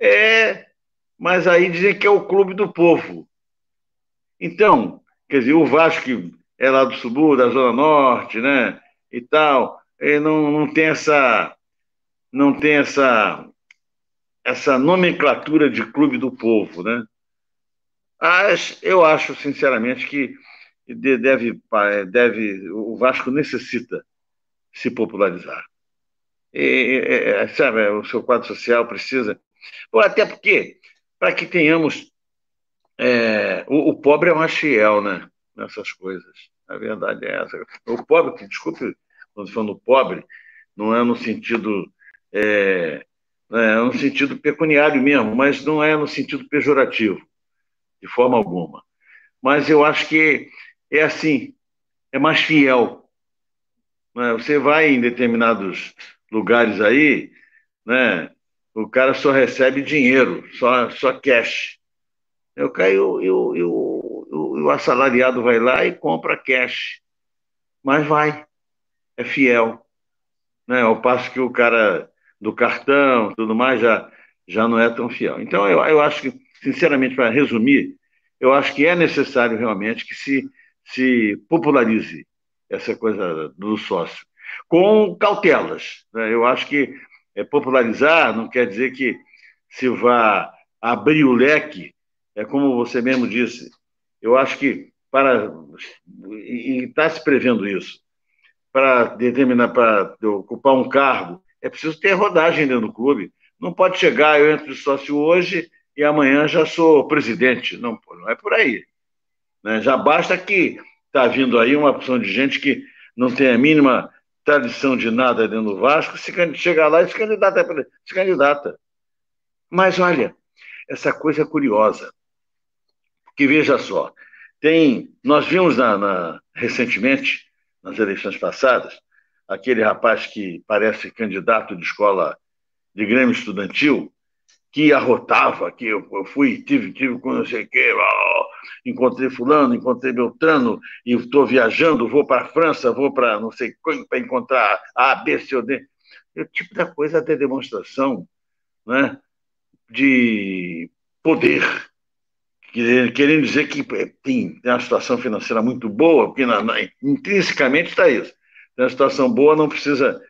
É, mas aí dizem que é o clube do povo. Então, quer dizer, o Vasco é lá do subúrbio, da Zona Norte, né, e tal, não, não tem essa não tem essa essa nomenclatura de clube do povo, né? Eu acho, sinceramente, que deve, deve, o Vasco necessita se popularizar. E, é, sabe, o seu quadro social precisa. Ou até porque, para que tenhamos. É, o, o, pobre é mais fiel, né? Nessas coisas. A verdade é essa. O pobre, desculpe, quando falando pobre, não é no sentido. É, é no sentido pecuniário mesmo, mas não é no sentido pejorativo, de forma alguma. Mas eu acho que é assim, é mais fiel. Né? Você vai em determinados lugares aí, né? o cara só recebe dinheiro, só, só cash. Eu caio, eu, eu, eu, o assalariado vai lá e compra cash, mas vai, é fiel. Né? Ao passo que o cara do cartão, tudo mais, já, já não é tão fiel. Então, eu, eu acho que, sinceramente, para resumir, eu acho que é necessário realmente que se se popularize essa coisa do sócio, com cautelas. Né? Eu acho que é, popularizar não quer dizer que se vá abrir o leque, é como você mesmo disse. Eu acho que para e está se prevendo isso para determinar para ocupar um cargo é preciso ter rodagem dentro do clube não pode chegar eu entro de sócio hoje e amanhã já sou presidente não não é por aí né? já basta que está vindo aí uma opção de gente que não tem a mínima tradição de nada dentro do Vasco se chegar lá e se candidata se candidata mas olha essa coisa curiosa que veja só tem, nós vimos na, na, recentemente, nas eleições passadas, aquele rapaz que parece candidato de escola de Grêmio Estudantil, que arrotava, que eu, eu fui, tive, tive com não sei o quê, encontrei fulano, encontrei Beltrano, e estou viajando, vou para a França, vou para não sei para encontrar A, B, C ou D. É o tipo da coisa até demonstração né, de poder querendo dizer que tem, tem uma situação financeira muito boa, porque na, na, intrinsecamente está isso. Tem uma situação boa, não precisa,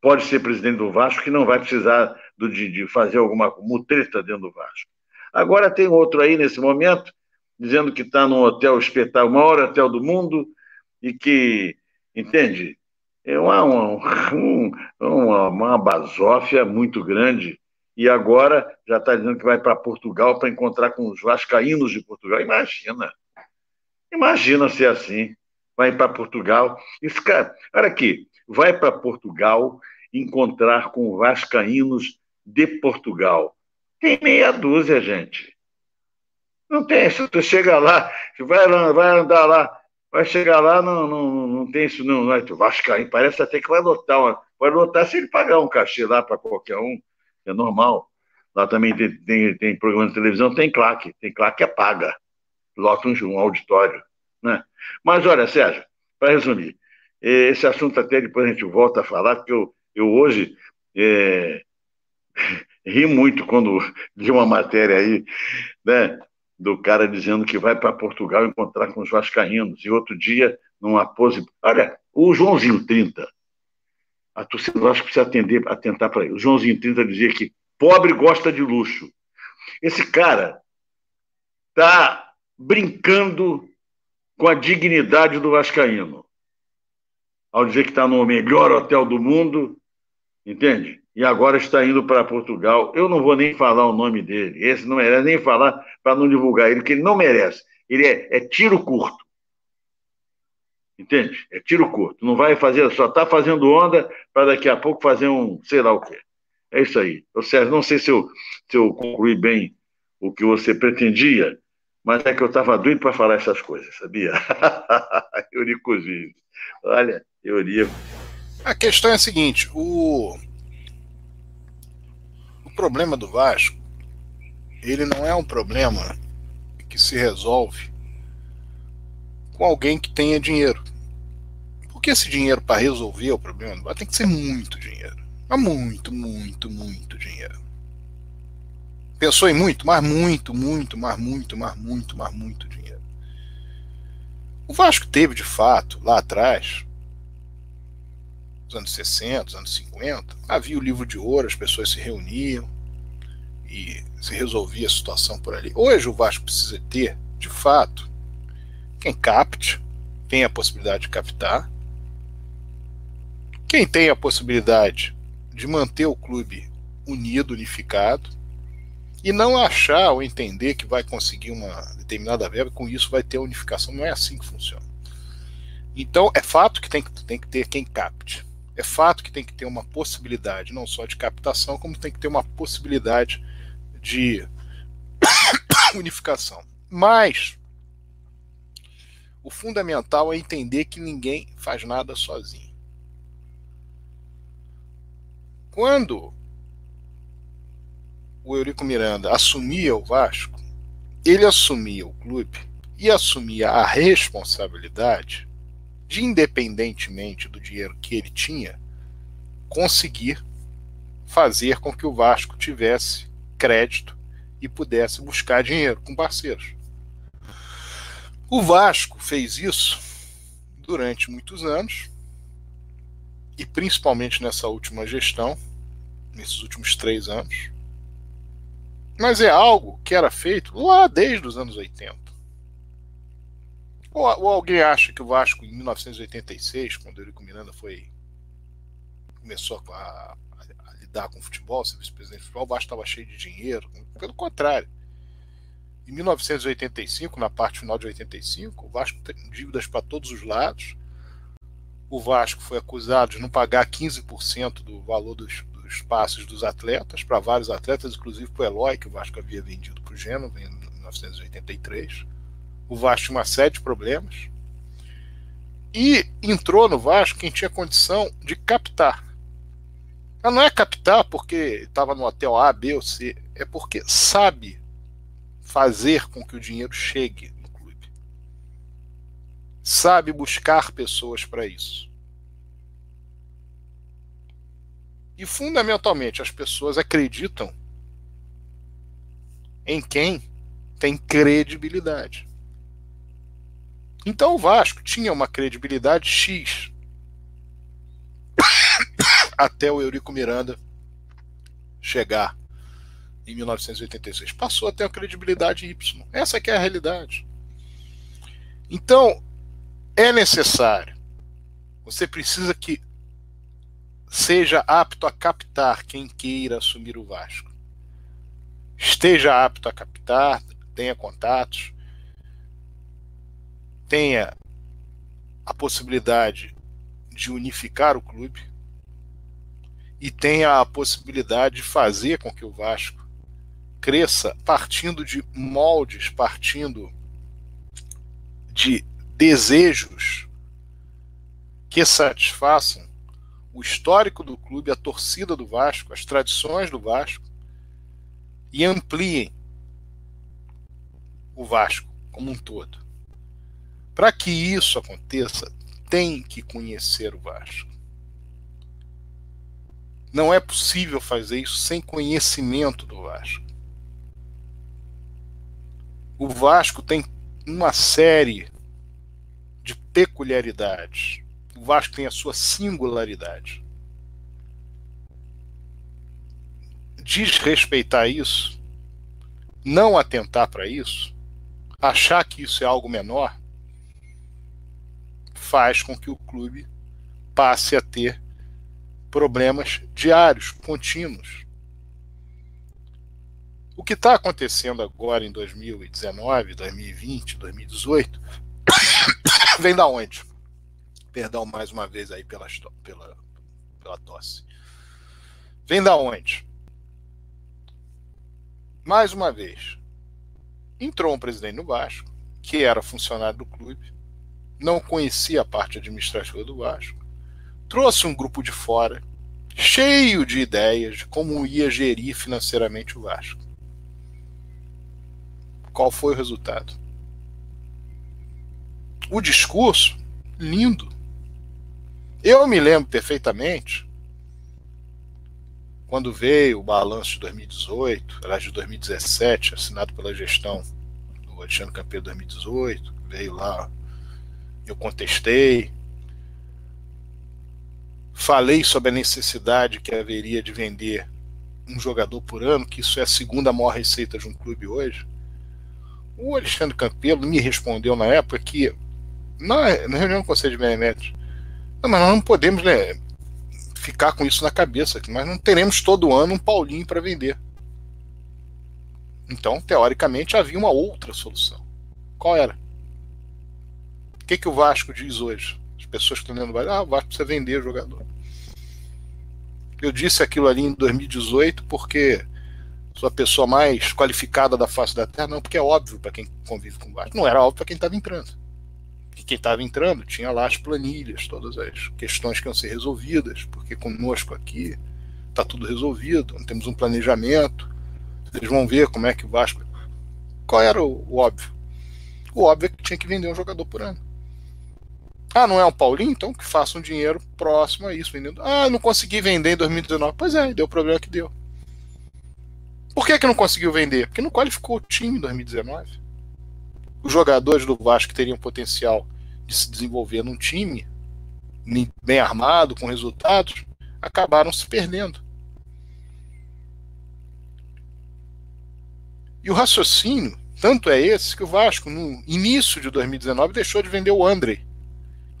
pode ser presidente do Vasco, que não vai precisar do, de, de fazer alguma mutreta dentro do Vasco. Agora tem outro aí nesse momento, dizendo que está num hotel espetáculo, o maior hotel do mundo, e que, entende? É uma, uma, uma, uma basófia muito grande e agora já está dizendo que vai para Portugal para encontrar com os vascaínos de Portugal. Imagina. Imagina ser assim. Vai para Portugal e fica. Olha aqui, vai para Portugal encontrar com vascaínos de Portugal. Tem meia dúzia, gente. Não tem. Se tu chega lá, vai, vai andar lá, vai chegar lá, não, não, não tem isso, não. não é, Vascaíno, parece até que vai lotar. Vai lotar se ele pagar um cachê lá para qualquer um é normal. Lá também tem, tem, tem, programa de televisão, tem claque, tem claque que é paga, lota um, um auditório. Né? Mas olha, Sérgio, para resumir, esse assunto até depois a gente volta a falar, porque eu, eu hoje é, ri muito quando li uma matéria aí, né, do cara dizendo que vai para Portugal encontrar com os vascaínos, e outro dia, numa pose... Olha, o Joãozinho 30, a torcida do Vasco precisa atender, atentar para ele. O Joãozinho 30 dizia que pobre gosta de luxo. Esse cara está brincando com a dignidade do Vascaíno. Ao dizer que está no melhor hotel do mundo, entende? E agora está indo para Portugal. Eu não vou nem falar o nome dele. Esse não merece nem falar para não divulgar ele, que ele não merece. Ele é, é tiro curto. Entende? É tiro curto. Não vai fazer, só está fazendo onda para daqui a pouco fazer um sei lá o quê. É isso aí. Ô, Sérgio, não sei se eu, se eu concluí bem o que você pretendia, mas é que eu estava doido para falar essas coisas, sabia? Eurico Vives. Olha, Eurico. A questão é a seguinte: o, o problema do Vasco, ele não é um problema que se resolve com alguém que tenha dinheiro. Porque esse dinheiro para resolver o problema tem que ser muito dinheiro. Mas muito, muito, muito dinheiro. Pensou em muito? Mas muito, muito, mas muito, mas muito, mas muito dinheiro. O Vasco teve, de fato, lá atrás, nos anos 60, anos 50, havia o livro de ouro, as pessoas se reuniam e se resolvia a situação por ali. Hoje o Vasco precisa ter, de fato, quem capte, tem a possibilidade de captar, quem tem a possibilidade de manter o clube unido, unificado, e não achar ou entender que vai conseguir uma determinada verba, com isso vai ter a unificação. Não é assim que funciona. Então, é fato que tem que, tem que ter quem capte. É fato que tem que ter uma possibilidade, não só de captação, como tem que ter uma possibilidade de unificação. Mas o fundamental é entender que ninguém faz nada sozinho. Quando o Eurico Miranda assumia o Vasco, ele assumia o clube e assumia a responsabilidade de, independentemente do dinheiro que ele tinha, conseguir fazer com que o Vasco tivesse crédito e pudesse buscar dinheiro com parceiros. O Vasco fez isso durante muitos anos e principalmente nessa última gestão, nesses últimos três anos. Mas é algo que era feito lá desde os anos 80. Ou, ou, alguém acha que o Vasco, em 1986, quando o Eurico Miranda foi começou a, a, a lidar com o futebol, ser vice-presidente de futebol, o Vasco estava cheio de dinheiro? Pelo contrário. Em 1985, na parte final de 85, o Vasco tem dívidas para todos os lados. O Vasco foi acusado de não pagar 15% do valor dos, dos passes dos atletas, para vários atletas, inclusive para o Eloy, que o Vasco havia vendido para o Genoa em 1983 o Vasco tinha uma série de problemas. E entrou no Vasco quem tinha condição de captar. Mas não é captar porque estava no hotel A, B ou C, é porque sabe fazer com que o dinheiro chegue no clube. Sabe buscar pessoas para isso. E fundamentalmente as pessoas acreditam em quem tem credibilidade. Então o Vasco tinha uma credibilidade X até o Eurico Miranda chegar em 1986. Passou a ter uma credibilidade Y. Essa é a realidade. Então, é necessário. Você precisa que seja apto a captar quem queira assumir o Vasco. Esteja apto a captar, tenha contatos, tenha a possibilidade de unificar o clube e tenha a possibilidade de fazer com que o Vasco cresça partindo de moldes, partindo de desejos que satisfaçam o histórico do clube, a torcida do Vasco, as tradições do Vasco e ampliem o Vasco como um todo. Para que isso aconteça, tem que conhecer o Vasco. Não é possível fazer isso sem conhecimento do Vasco. O Vasco tem uma série de peculiaridades. O Vasco tem a sua singularidade. Desrespeitar isso, não atentar para isso, achar que isso é algo menor, faz com que o clube passe a ter problemas diários, contínuos. O que está acontecendo agora em 2019, 2020, 2018 vem da onde? Perdão mais uma vez aí pela, pela, pela tosse. Vem da onde? Mais uma vez, entrou um presidente no Vasco, que era funcionário do clube, não conhecia a parte administrativa do Vasco, trouxe um grupo de fora, cheio de ideias de como ia gerir financeiramente o Vasco. Qual foi o resultado? O discurso, lindo. Eu me lembro perfeitamente quando veio o balanço de 2018, aliás, de 2017, assinado pela gestão do Alexandre Campeiro 2018, veio lá eu contestei. Falei sobre a necessidade que haveria de vender um jogador por ano, que isso é a segunda maior receita de um clube hoje. O Alexandre Campelo me respondeu na época que, na, na reunião do Conselho de Beneméritos, não, mas nós não podemos né, ficar com isso na cabeça, que nós não teremos todo ano um Paulinho para vender. Então, teoricamente, havia uma outra solução. Qual era? Que, que o Vasco diz hoje? As pessoas estão lendo ah, o Vasco precisa vender jogador. Eu disse aquilo ali em 2018 porque sou a pessoa mais qualificada da face da Terra, não, porque é óbvio para quem convive com o Vasco. Não era óbvio para quem estava entrando. E quem estava entrando tinha lá as planilhas, todas as questões que iam ser resolvidas, porque conosco aqui está tudo resolvido, temos um planejamento. Eles vão ver como é que o Vasco. Qual era o, o óbvio? O óbvio é que tinha que vender um jogador por ano. Ah, não é um Paulinho? Então que faça um dinheiro próximo a isso, vendendo. Ah, não consegui vender em 2019. Pois é, deu o problema que deu. Por que, que não conseguiu vender? Porque não qualificou o time em 2019. Os jogadores do Vasco teriam potencial de se desenvolver num time bem armado, com resultados, acabaram se perdendo. E o raciocínio Tanto é esse que o Vasco, no início de 2019, deixou de vender o André,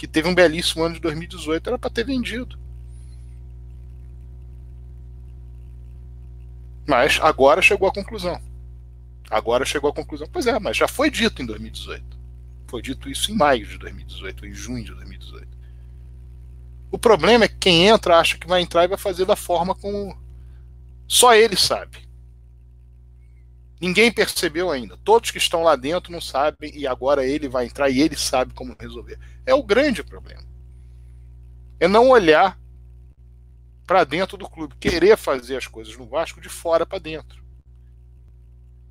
que teve um belíssimo ano de 2018, era para ter vendido. Mas agora chegou à conclusão. Agora chegou à conclusão. Pois é, mas já foi dito em 2018. Foi dito isso em maio de 2018, em junho de 2018. O problema é que quem entra acha que vai entrar e vai fazer da forma como só ele sabe. Ninguém percebeu ainda. Todos que estão lá dentro não sabem e agora ele vai entrar e ele sabe como resolver. É o grande problema. É não olhar para dentro do clube, querer fazer as coisas no Vasco de fora para dentro.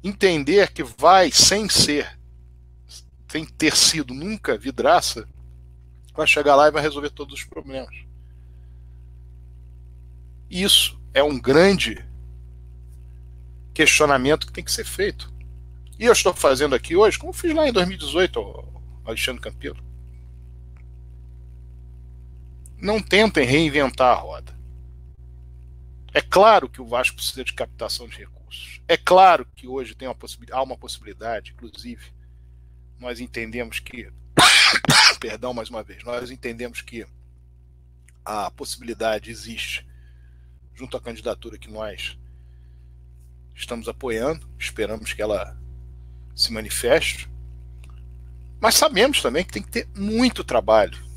Entender que vai sem ser, sem ter sido nunca vidraça, vai chegar lá e vai resolver todos os problemas. Isso é um grande questionamento que tem que ser feito. E eu estou fazendo aqui hoje, como fiz lá em 2018, Alexandre Campelo. Não tentem reinventar a roda. É claro que o Vasco precisa de captação de recursos. É claro que hoje tem uma há uma possibilidade, inclusive, nós entendemos que. perdão mais uma vez, nós entendemos que a possibilidade existe junto à candidatura que nós estamos apoiando, esperamos que ela se manifeste. Mas sabemos também que tem que ter muito trabalho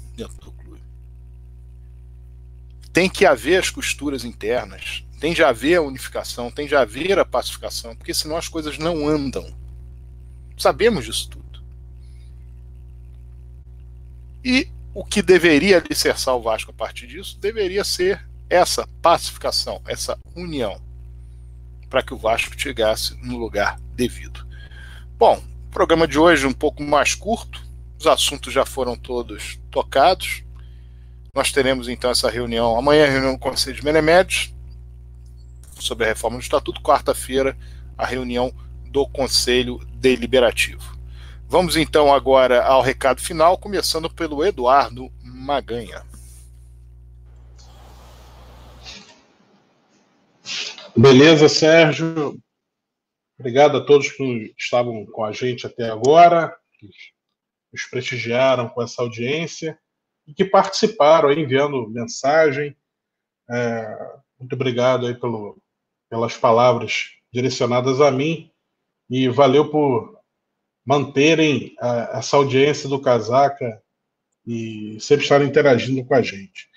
Tem que haver as costuras internas, tem de haver a unificação, tem de haver a pacificação, porque senão as coisas não andam. Sabemos disso tudo. E o que deveria alicerçar o Vasco a partir disso deveria ser essa pacificação, essa união para que o Vasco chegasse no lugar devido. Bom, programa de hoje é um pouco mais curto, os assuntos já foram todos tocados. Nós teremos então essa reunião, amanhã reunião do Conselho de Menemédios sobre a reforma do Estatuto, quarta-feira a reunião do Conselho Deliberativo. Vamos então agora ao recado final, começando pelo Eduardo Maganha. Beleza, Sérgio. Obrigado a todos que estavam com a gente até agora, que nos prestigiaram com essa audiência e que participaram aí, enviando mensagem. É, muito obrigado aí pelo, pelas palavras direcionadas a mim e valeu por manterem a, essa audiência do Casaca e sempre estarem interagindo com a gente.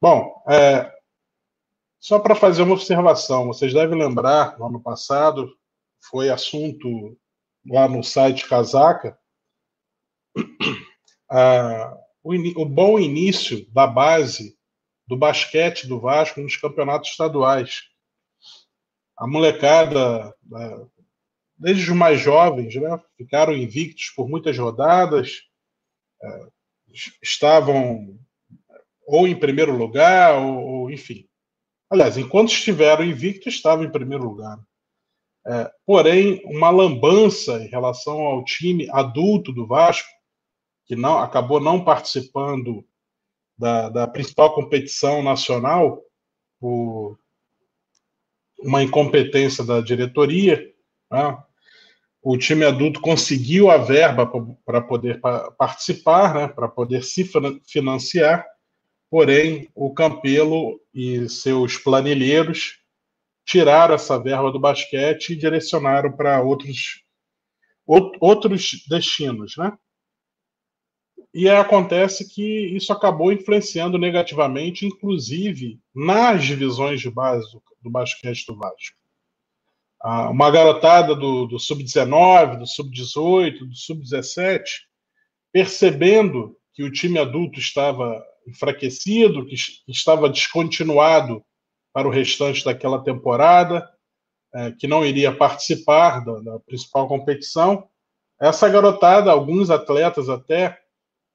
Bom, é, só para fazer uma observação, vocês devem lembrar, no ano passado, foi assunto lá no site Casaca, ah, o, o, bom início da base do basquete do Vasco nos campeonatos estaduais. A molecada, ah, desde os mais jovens, né, ficaram invictos por muitas rodadas, ah, estavam ou em primeiro lugar, ou, ou enfim, Aliás, enquanto estiveram invictos, estavam em primeiro lugar. É, porém, uma lambança em relação ao time adulto do Vasco, que não acabou não participando da, da principal competição nacional por uma incompetência da diretoria. Né? O time adulto conseguiu a verba para poder participar, né? para poder se financiar, Porém, o Campelo e seus planilheiros tiraram essa verba do basquete e direcionaram para outros, outros destinos, né? E acontece que isso acabou influenciando negativamente, inclusive nas divisões de base do, do basquete do Vasco. Ah, uma garotada do, do sub-19, do sub-18, do sub-17, percebendo que o time adulto estava enfraquecido, que estava descontinuado para o restante daquela temporada, é, que não iria participar da, da, principal competição. Essa garotada, alguns atletas até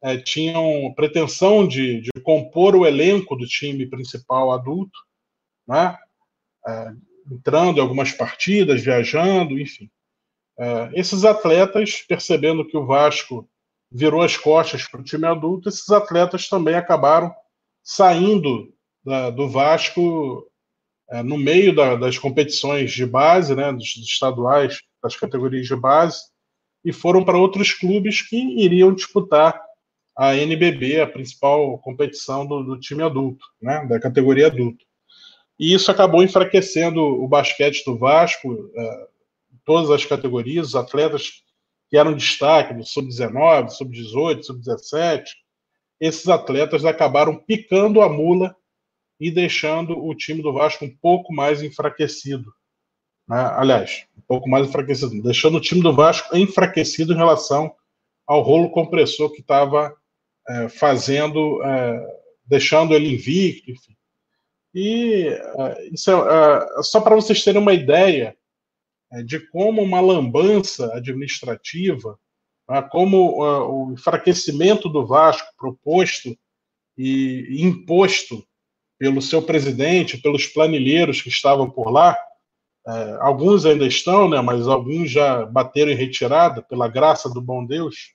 é, tinham pretensão de, de, compor o elenco do time principal adulto, né? É, entrando em algumas partidas, viajando, enfim. É, esses atletas, percebendo que o Vasco virou as costas para o time adulto, esses atletas também acabaram saindo da, do Vasco é, no meio da, das competições de base, né, dos, dos, estaduais das categorias de base e foram para outros clubes que iriam disputar a NBB, a principal competição do, do time adulto, né, da categoria adulto. E isso acabou enfraquecendo o basquete do Vasco, é, todas as categorias, os atletas que eram destaque do sub-19, sub-18, sub-17, esses atletas acabaram picando a mula e deixando o time do Vasco um pouco mais enfraquecido. Né? Aliás, um pouco mais enfraquecido, deixando o time do Vasco enfraquecido em relação ao rolo compressor que estava é, fazendo, é, deixando ele invicto, enfim. E é, isso é, é só para vocês terem uma ideia é, de como uma lambança administrativa, né, como o enfraquecimento do Vasco proposto e imposto pelo seu presidente, pelos planilheiros que estavam por lá, alguns ainda estão, né, mas alguns já bateram em retirada, pela graça do bom Deus.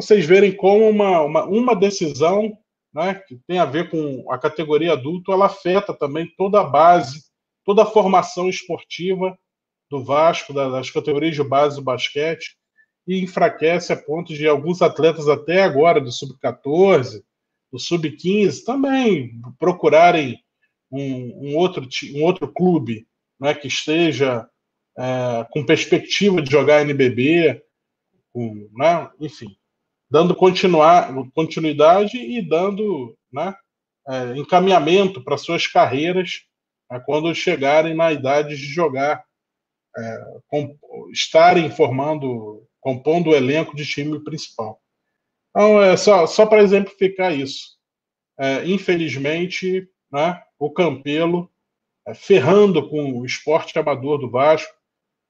Vocês verem como uma, uma, uma decisão né, que tem a ver com a categoria adulto, ela afeta também toda a base, toda a formação esportiva do Vasco, das categorias de base do basquete, e enfraquece a ponto de alguns atletas até agora, do sub-14, do sub-15 também procurarem um, um, outro, um outro clube né, que esteja é, com perspectiva de jogar NBB, com, né, enfim, dando continuar, continuidade e dando né, é, encaminhamento para suas carreiras né, quando chegarem na idade de jogar, é, com, estarem formando, compondo o elenco de time principal. Então, é só, só para exemplificar isso. É, infelizmente, né, o Campelo é, ferrando com o esporte amador do Vasco,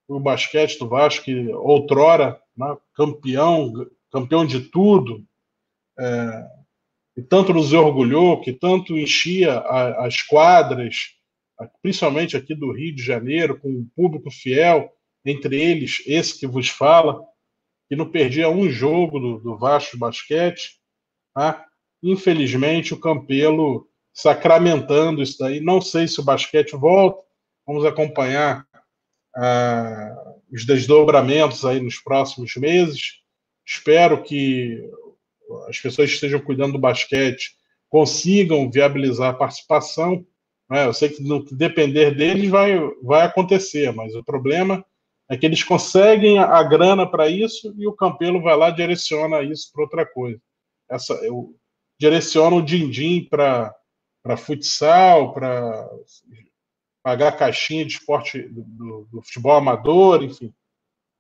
o basquete do Vasco, que outrora né, campeão, campeão de tudo, é, que tanto nos orgulhou, que tanto enchia a, as quadras, principalmente aqui do Rio de Janeiro, com um público fiel, entre eles esse que vos fala, que não perdia um jogo do, do Vasco Basquete. Né? Infelizmente, o Campelo sacramentando isso daí. Não sei se o basquete volta. Vamos acompanhar ah, os desdobramentos aí nos próximos meses. Espero que as pessoas que estejam cuidando do basquete consigam viabilizar a participação. Né? Eu sei que no que depender deles vai, vai acontecer, mas o problema é que eles conseguem a, grana para isso e o Campelo vai lá e direciona isso para outra coisa. Essa, eu direciono o din-din para futsal, para pagar caixinha de esporte do, do, futebol amador, enfim.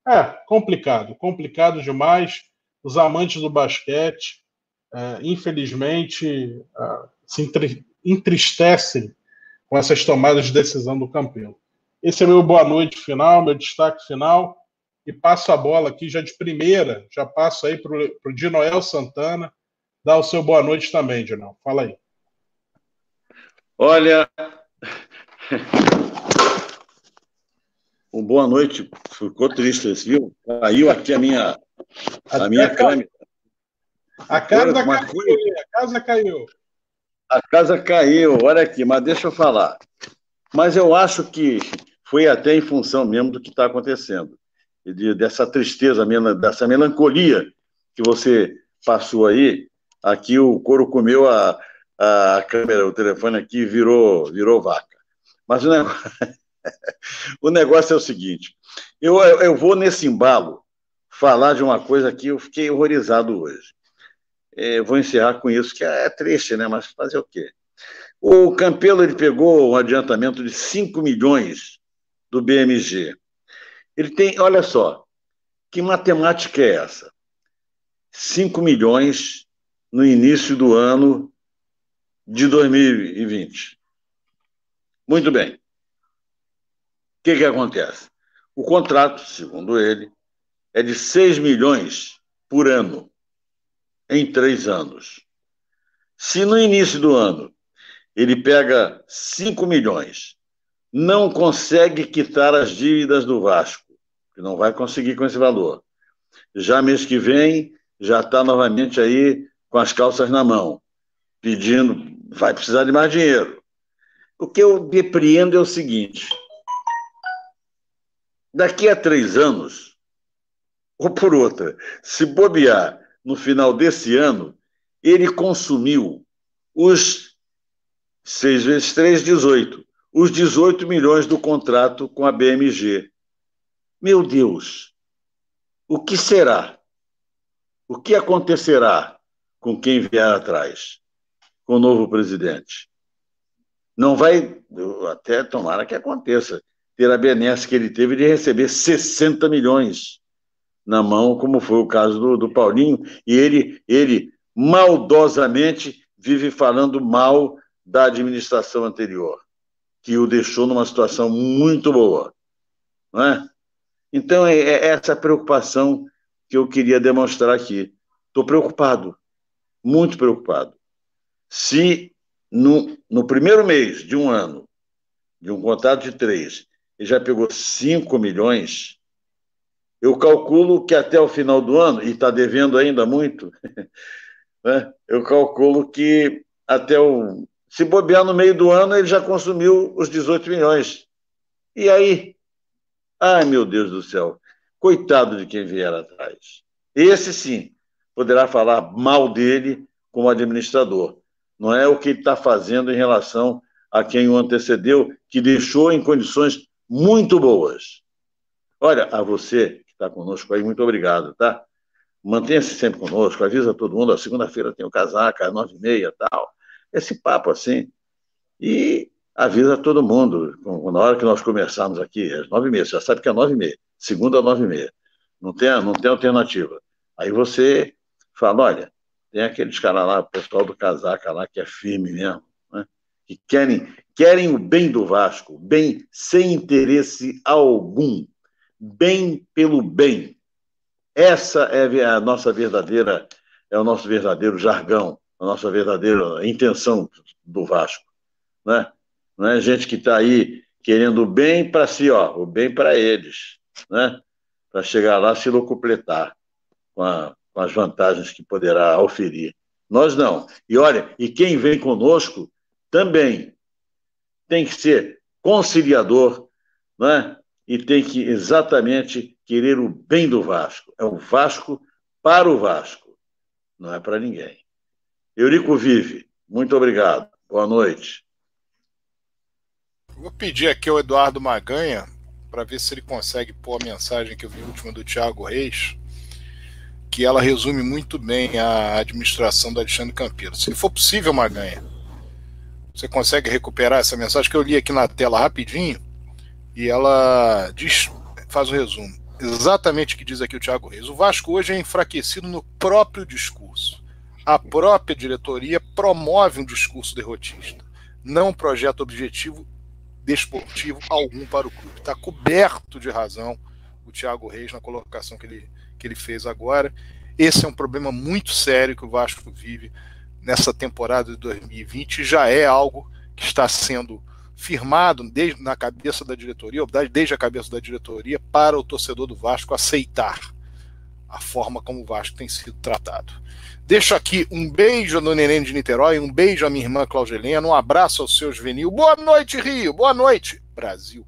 É complicado, complicado demais. Os amantes do basquete, é, infelizmente, é, se entristecem com essas tomadas de decisão do Campelo. Esse é meu boa noite final, meu destaque final. E passo a bola aqui já de primeira, já passo aí para o Dinoel Santana, dar o seu boa noite também, Dinoel. Fala aí. Olha, um boa noite. Ficou triste, viu? Caiu aqui a minha, a minha câmera. A casa caiu, a casa caiu. A casa caiu, olha aqui, mas deixa eu falar. Mas eu acho que foi até em função mesmo do que está acontecendo, de, dessa tristeza, dessa melancolia que você passou aí. Aqui o couro comeu a, a câmera, o telefone aqui virou, virou vaca. Mas o negócio, o negócio é o seguinte: eu, eu vou nesse embalo falar de uma coisa que eu fiquei horrorizado hoje. É, vou encerrar com isso, que é triste, né? Mas fazer o quê? O Campelo ele pegou um adiantamento de 5 milhões do BMG. Ele tem, olha só, que matemática é essa? 5 milhões no início do ano de 2020. Muito bem. Que, que acontece? O contrato, segundo ele, é de 6 milhões por ano, em três anos. Se no início do ano ele pega 5 milhões não consegue quitar as dívidas do Vasco, que não vai conseguir com esse valor. Já mês que vem, já está novamente aí com as calças na mão, pedindo, vai precisar de mais dinheiro. O que eu depreendo é o seguinte: daqui a três anos, ou por outra, se bobear no final desse ano, ele consumiu os 6 vezes 3, 18. Os 18 milhões do contrato com a BMG. Meu Deus, o que será? O que acontecerá com quem vier atrás, com o novo presidente? Não vai, até tomara que aconteça, ter a benesse que ele teve de receber 60 milhões na mão, como foi o caso do, do Paulinho, e ele, ele maldosamente vive falando mal da administração anterior, que o deixou numa situação muito boa. Não é? Então, é, é essa preocupação que eu queria demonstrar aqui. Estou preocupado, muito preocupado. Se no, no primeiro mês de um ano, de um contrato de três, ele já pegou 5 milhões, eu calculo que até o final do ano, e está devendo ainda muito, né? eu calculo que até o. Se bobear no meio do ano, ele já consumiu os 18 milhões. E aí? Ai, meu Deus do céu. Coitado de quem vier atrás. Esse sim poderá falar mal dele como administrador. Não é o que ele está fazendo em relação a quem o antecedeu, que deixou em condições muito boas. Olha, a você que está conosco aí, muito obrigado, tá? Mantenha-se sempre conosco, avisa todo mundo, segunda-feira tem o casaca, às nove e meia tal. Esse papo assim. E avisa todo mundo, na hora que nós começarmos aqui, às nove e meia, você já sabe que é nove e meia, segunda às nove e meia. Não tem, não tem alternativa. Aí você fala, olha, tem aqueles caras lá, o pessoal do casaca lá, que é firme mesmo? Que querem, querem o bem do Vasco, bem sem interesse algum, bem pelo bem. Essa é a nossa verdadeira, é o nosso verdadeiro jargão, a nossa verdadeira intenção do Vasco, né? Não é gente que está aí querendo o bem para si, ó, o bem para eles, né? Para chegar lá se locupletar com a com as vantagens que poderá oferir. Nós não. E olha, e quem vem conosco também tem que ser conciliador, né? e tem que exatamente querer o bem do Vasco. É o Vasco para o Vasco, não é para ninguém. Eurico Vive, muito obrigado. Boa noite. Vou pedir aqui ao Eduardo Maganha para ver se ele consegue pôr a mensagem que eu vi última do Thiago Reis que ela resume muito bem a administração do Alexandre Campeiro. Se for possível, Maganha, você consegue recuperar essa mensagem que eu li aqui na tela rapidinho e ela diz, faz o resumo. Exatamente o que diz aqui o Thiago Reis. O Vasco hoje é enfraquecido no próprio discurso. A própria diretoria promove um discurso derrotista, não um projeto objetivo desportivo algum para o clube. Está coberto de razão o Thiago Reis na colocação que ele que ele fez agora. Esse é um problema muito sério que o Vasco vive nessa temporada de 2020. Já é algo que está sendo firmado desde na cabeça da diretoria, desde a cabeça da diretoria, para o torcedor do Vasco aceitar a forma como o Vasco tem sido tratado. Deixo aqui um beijo no Neném de Niterói, um beijo à minha irmã Claudelena, um abraço ao seu juvenil. Boa noite, Rio. Boa noite, Brasil.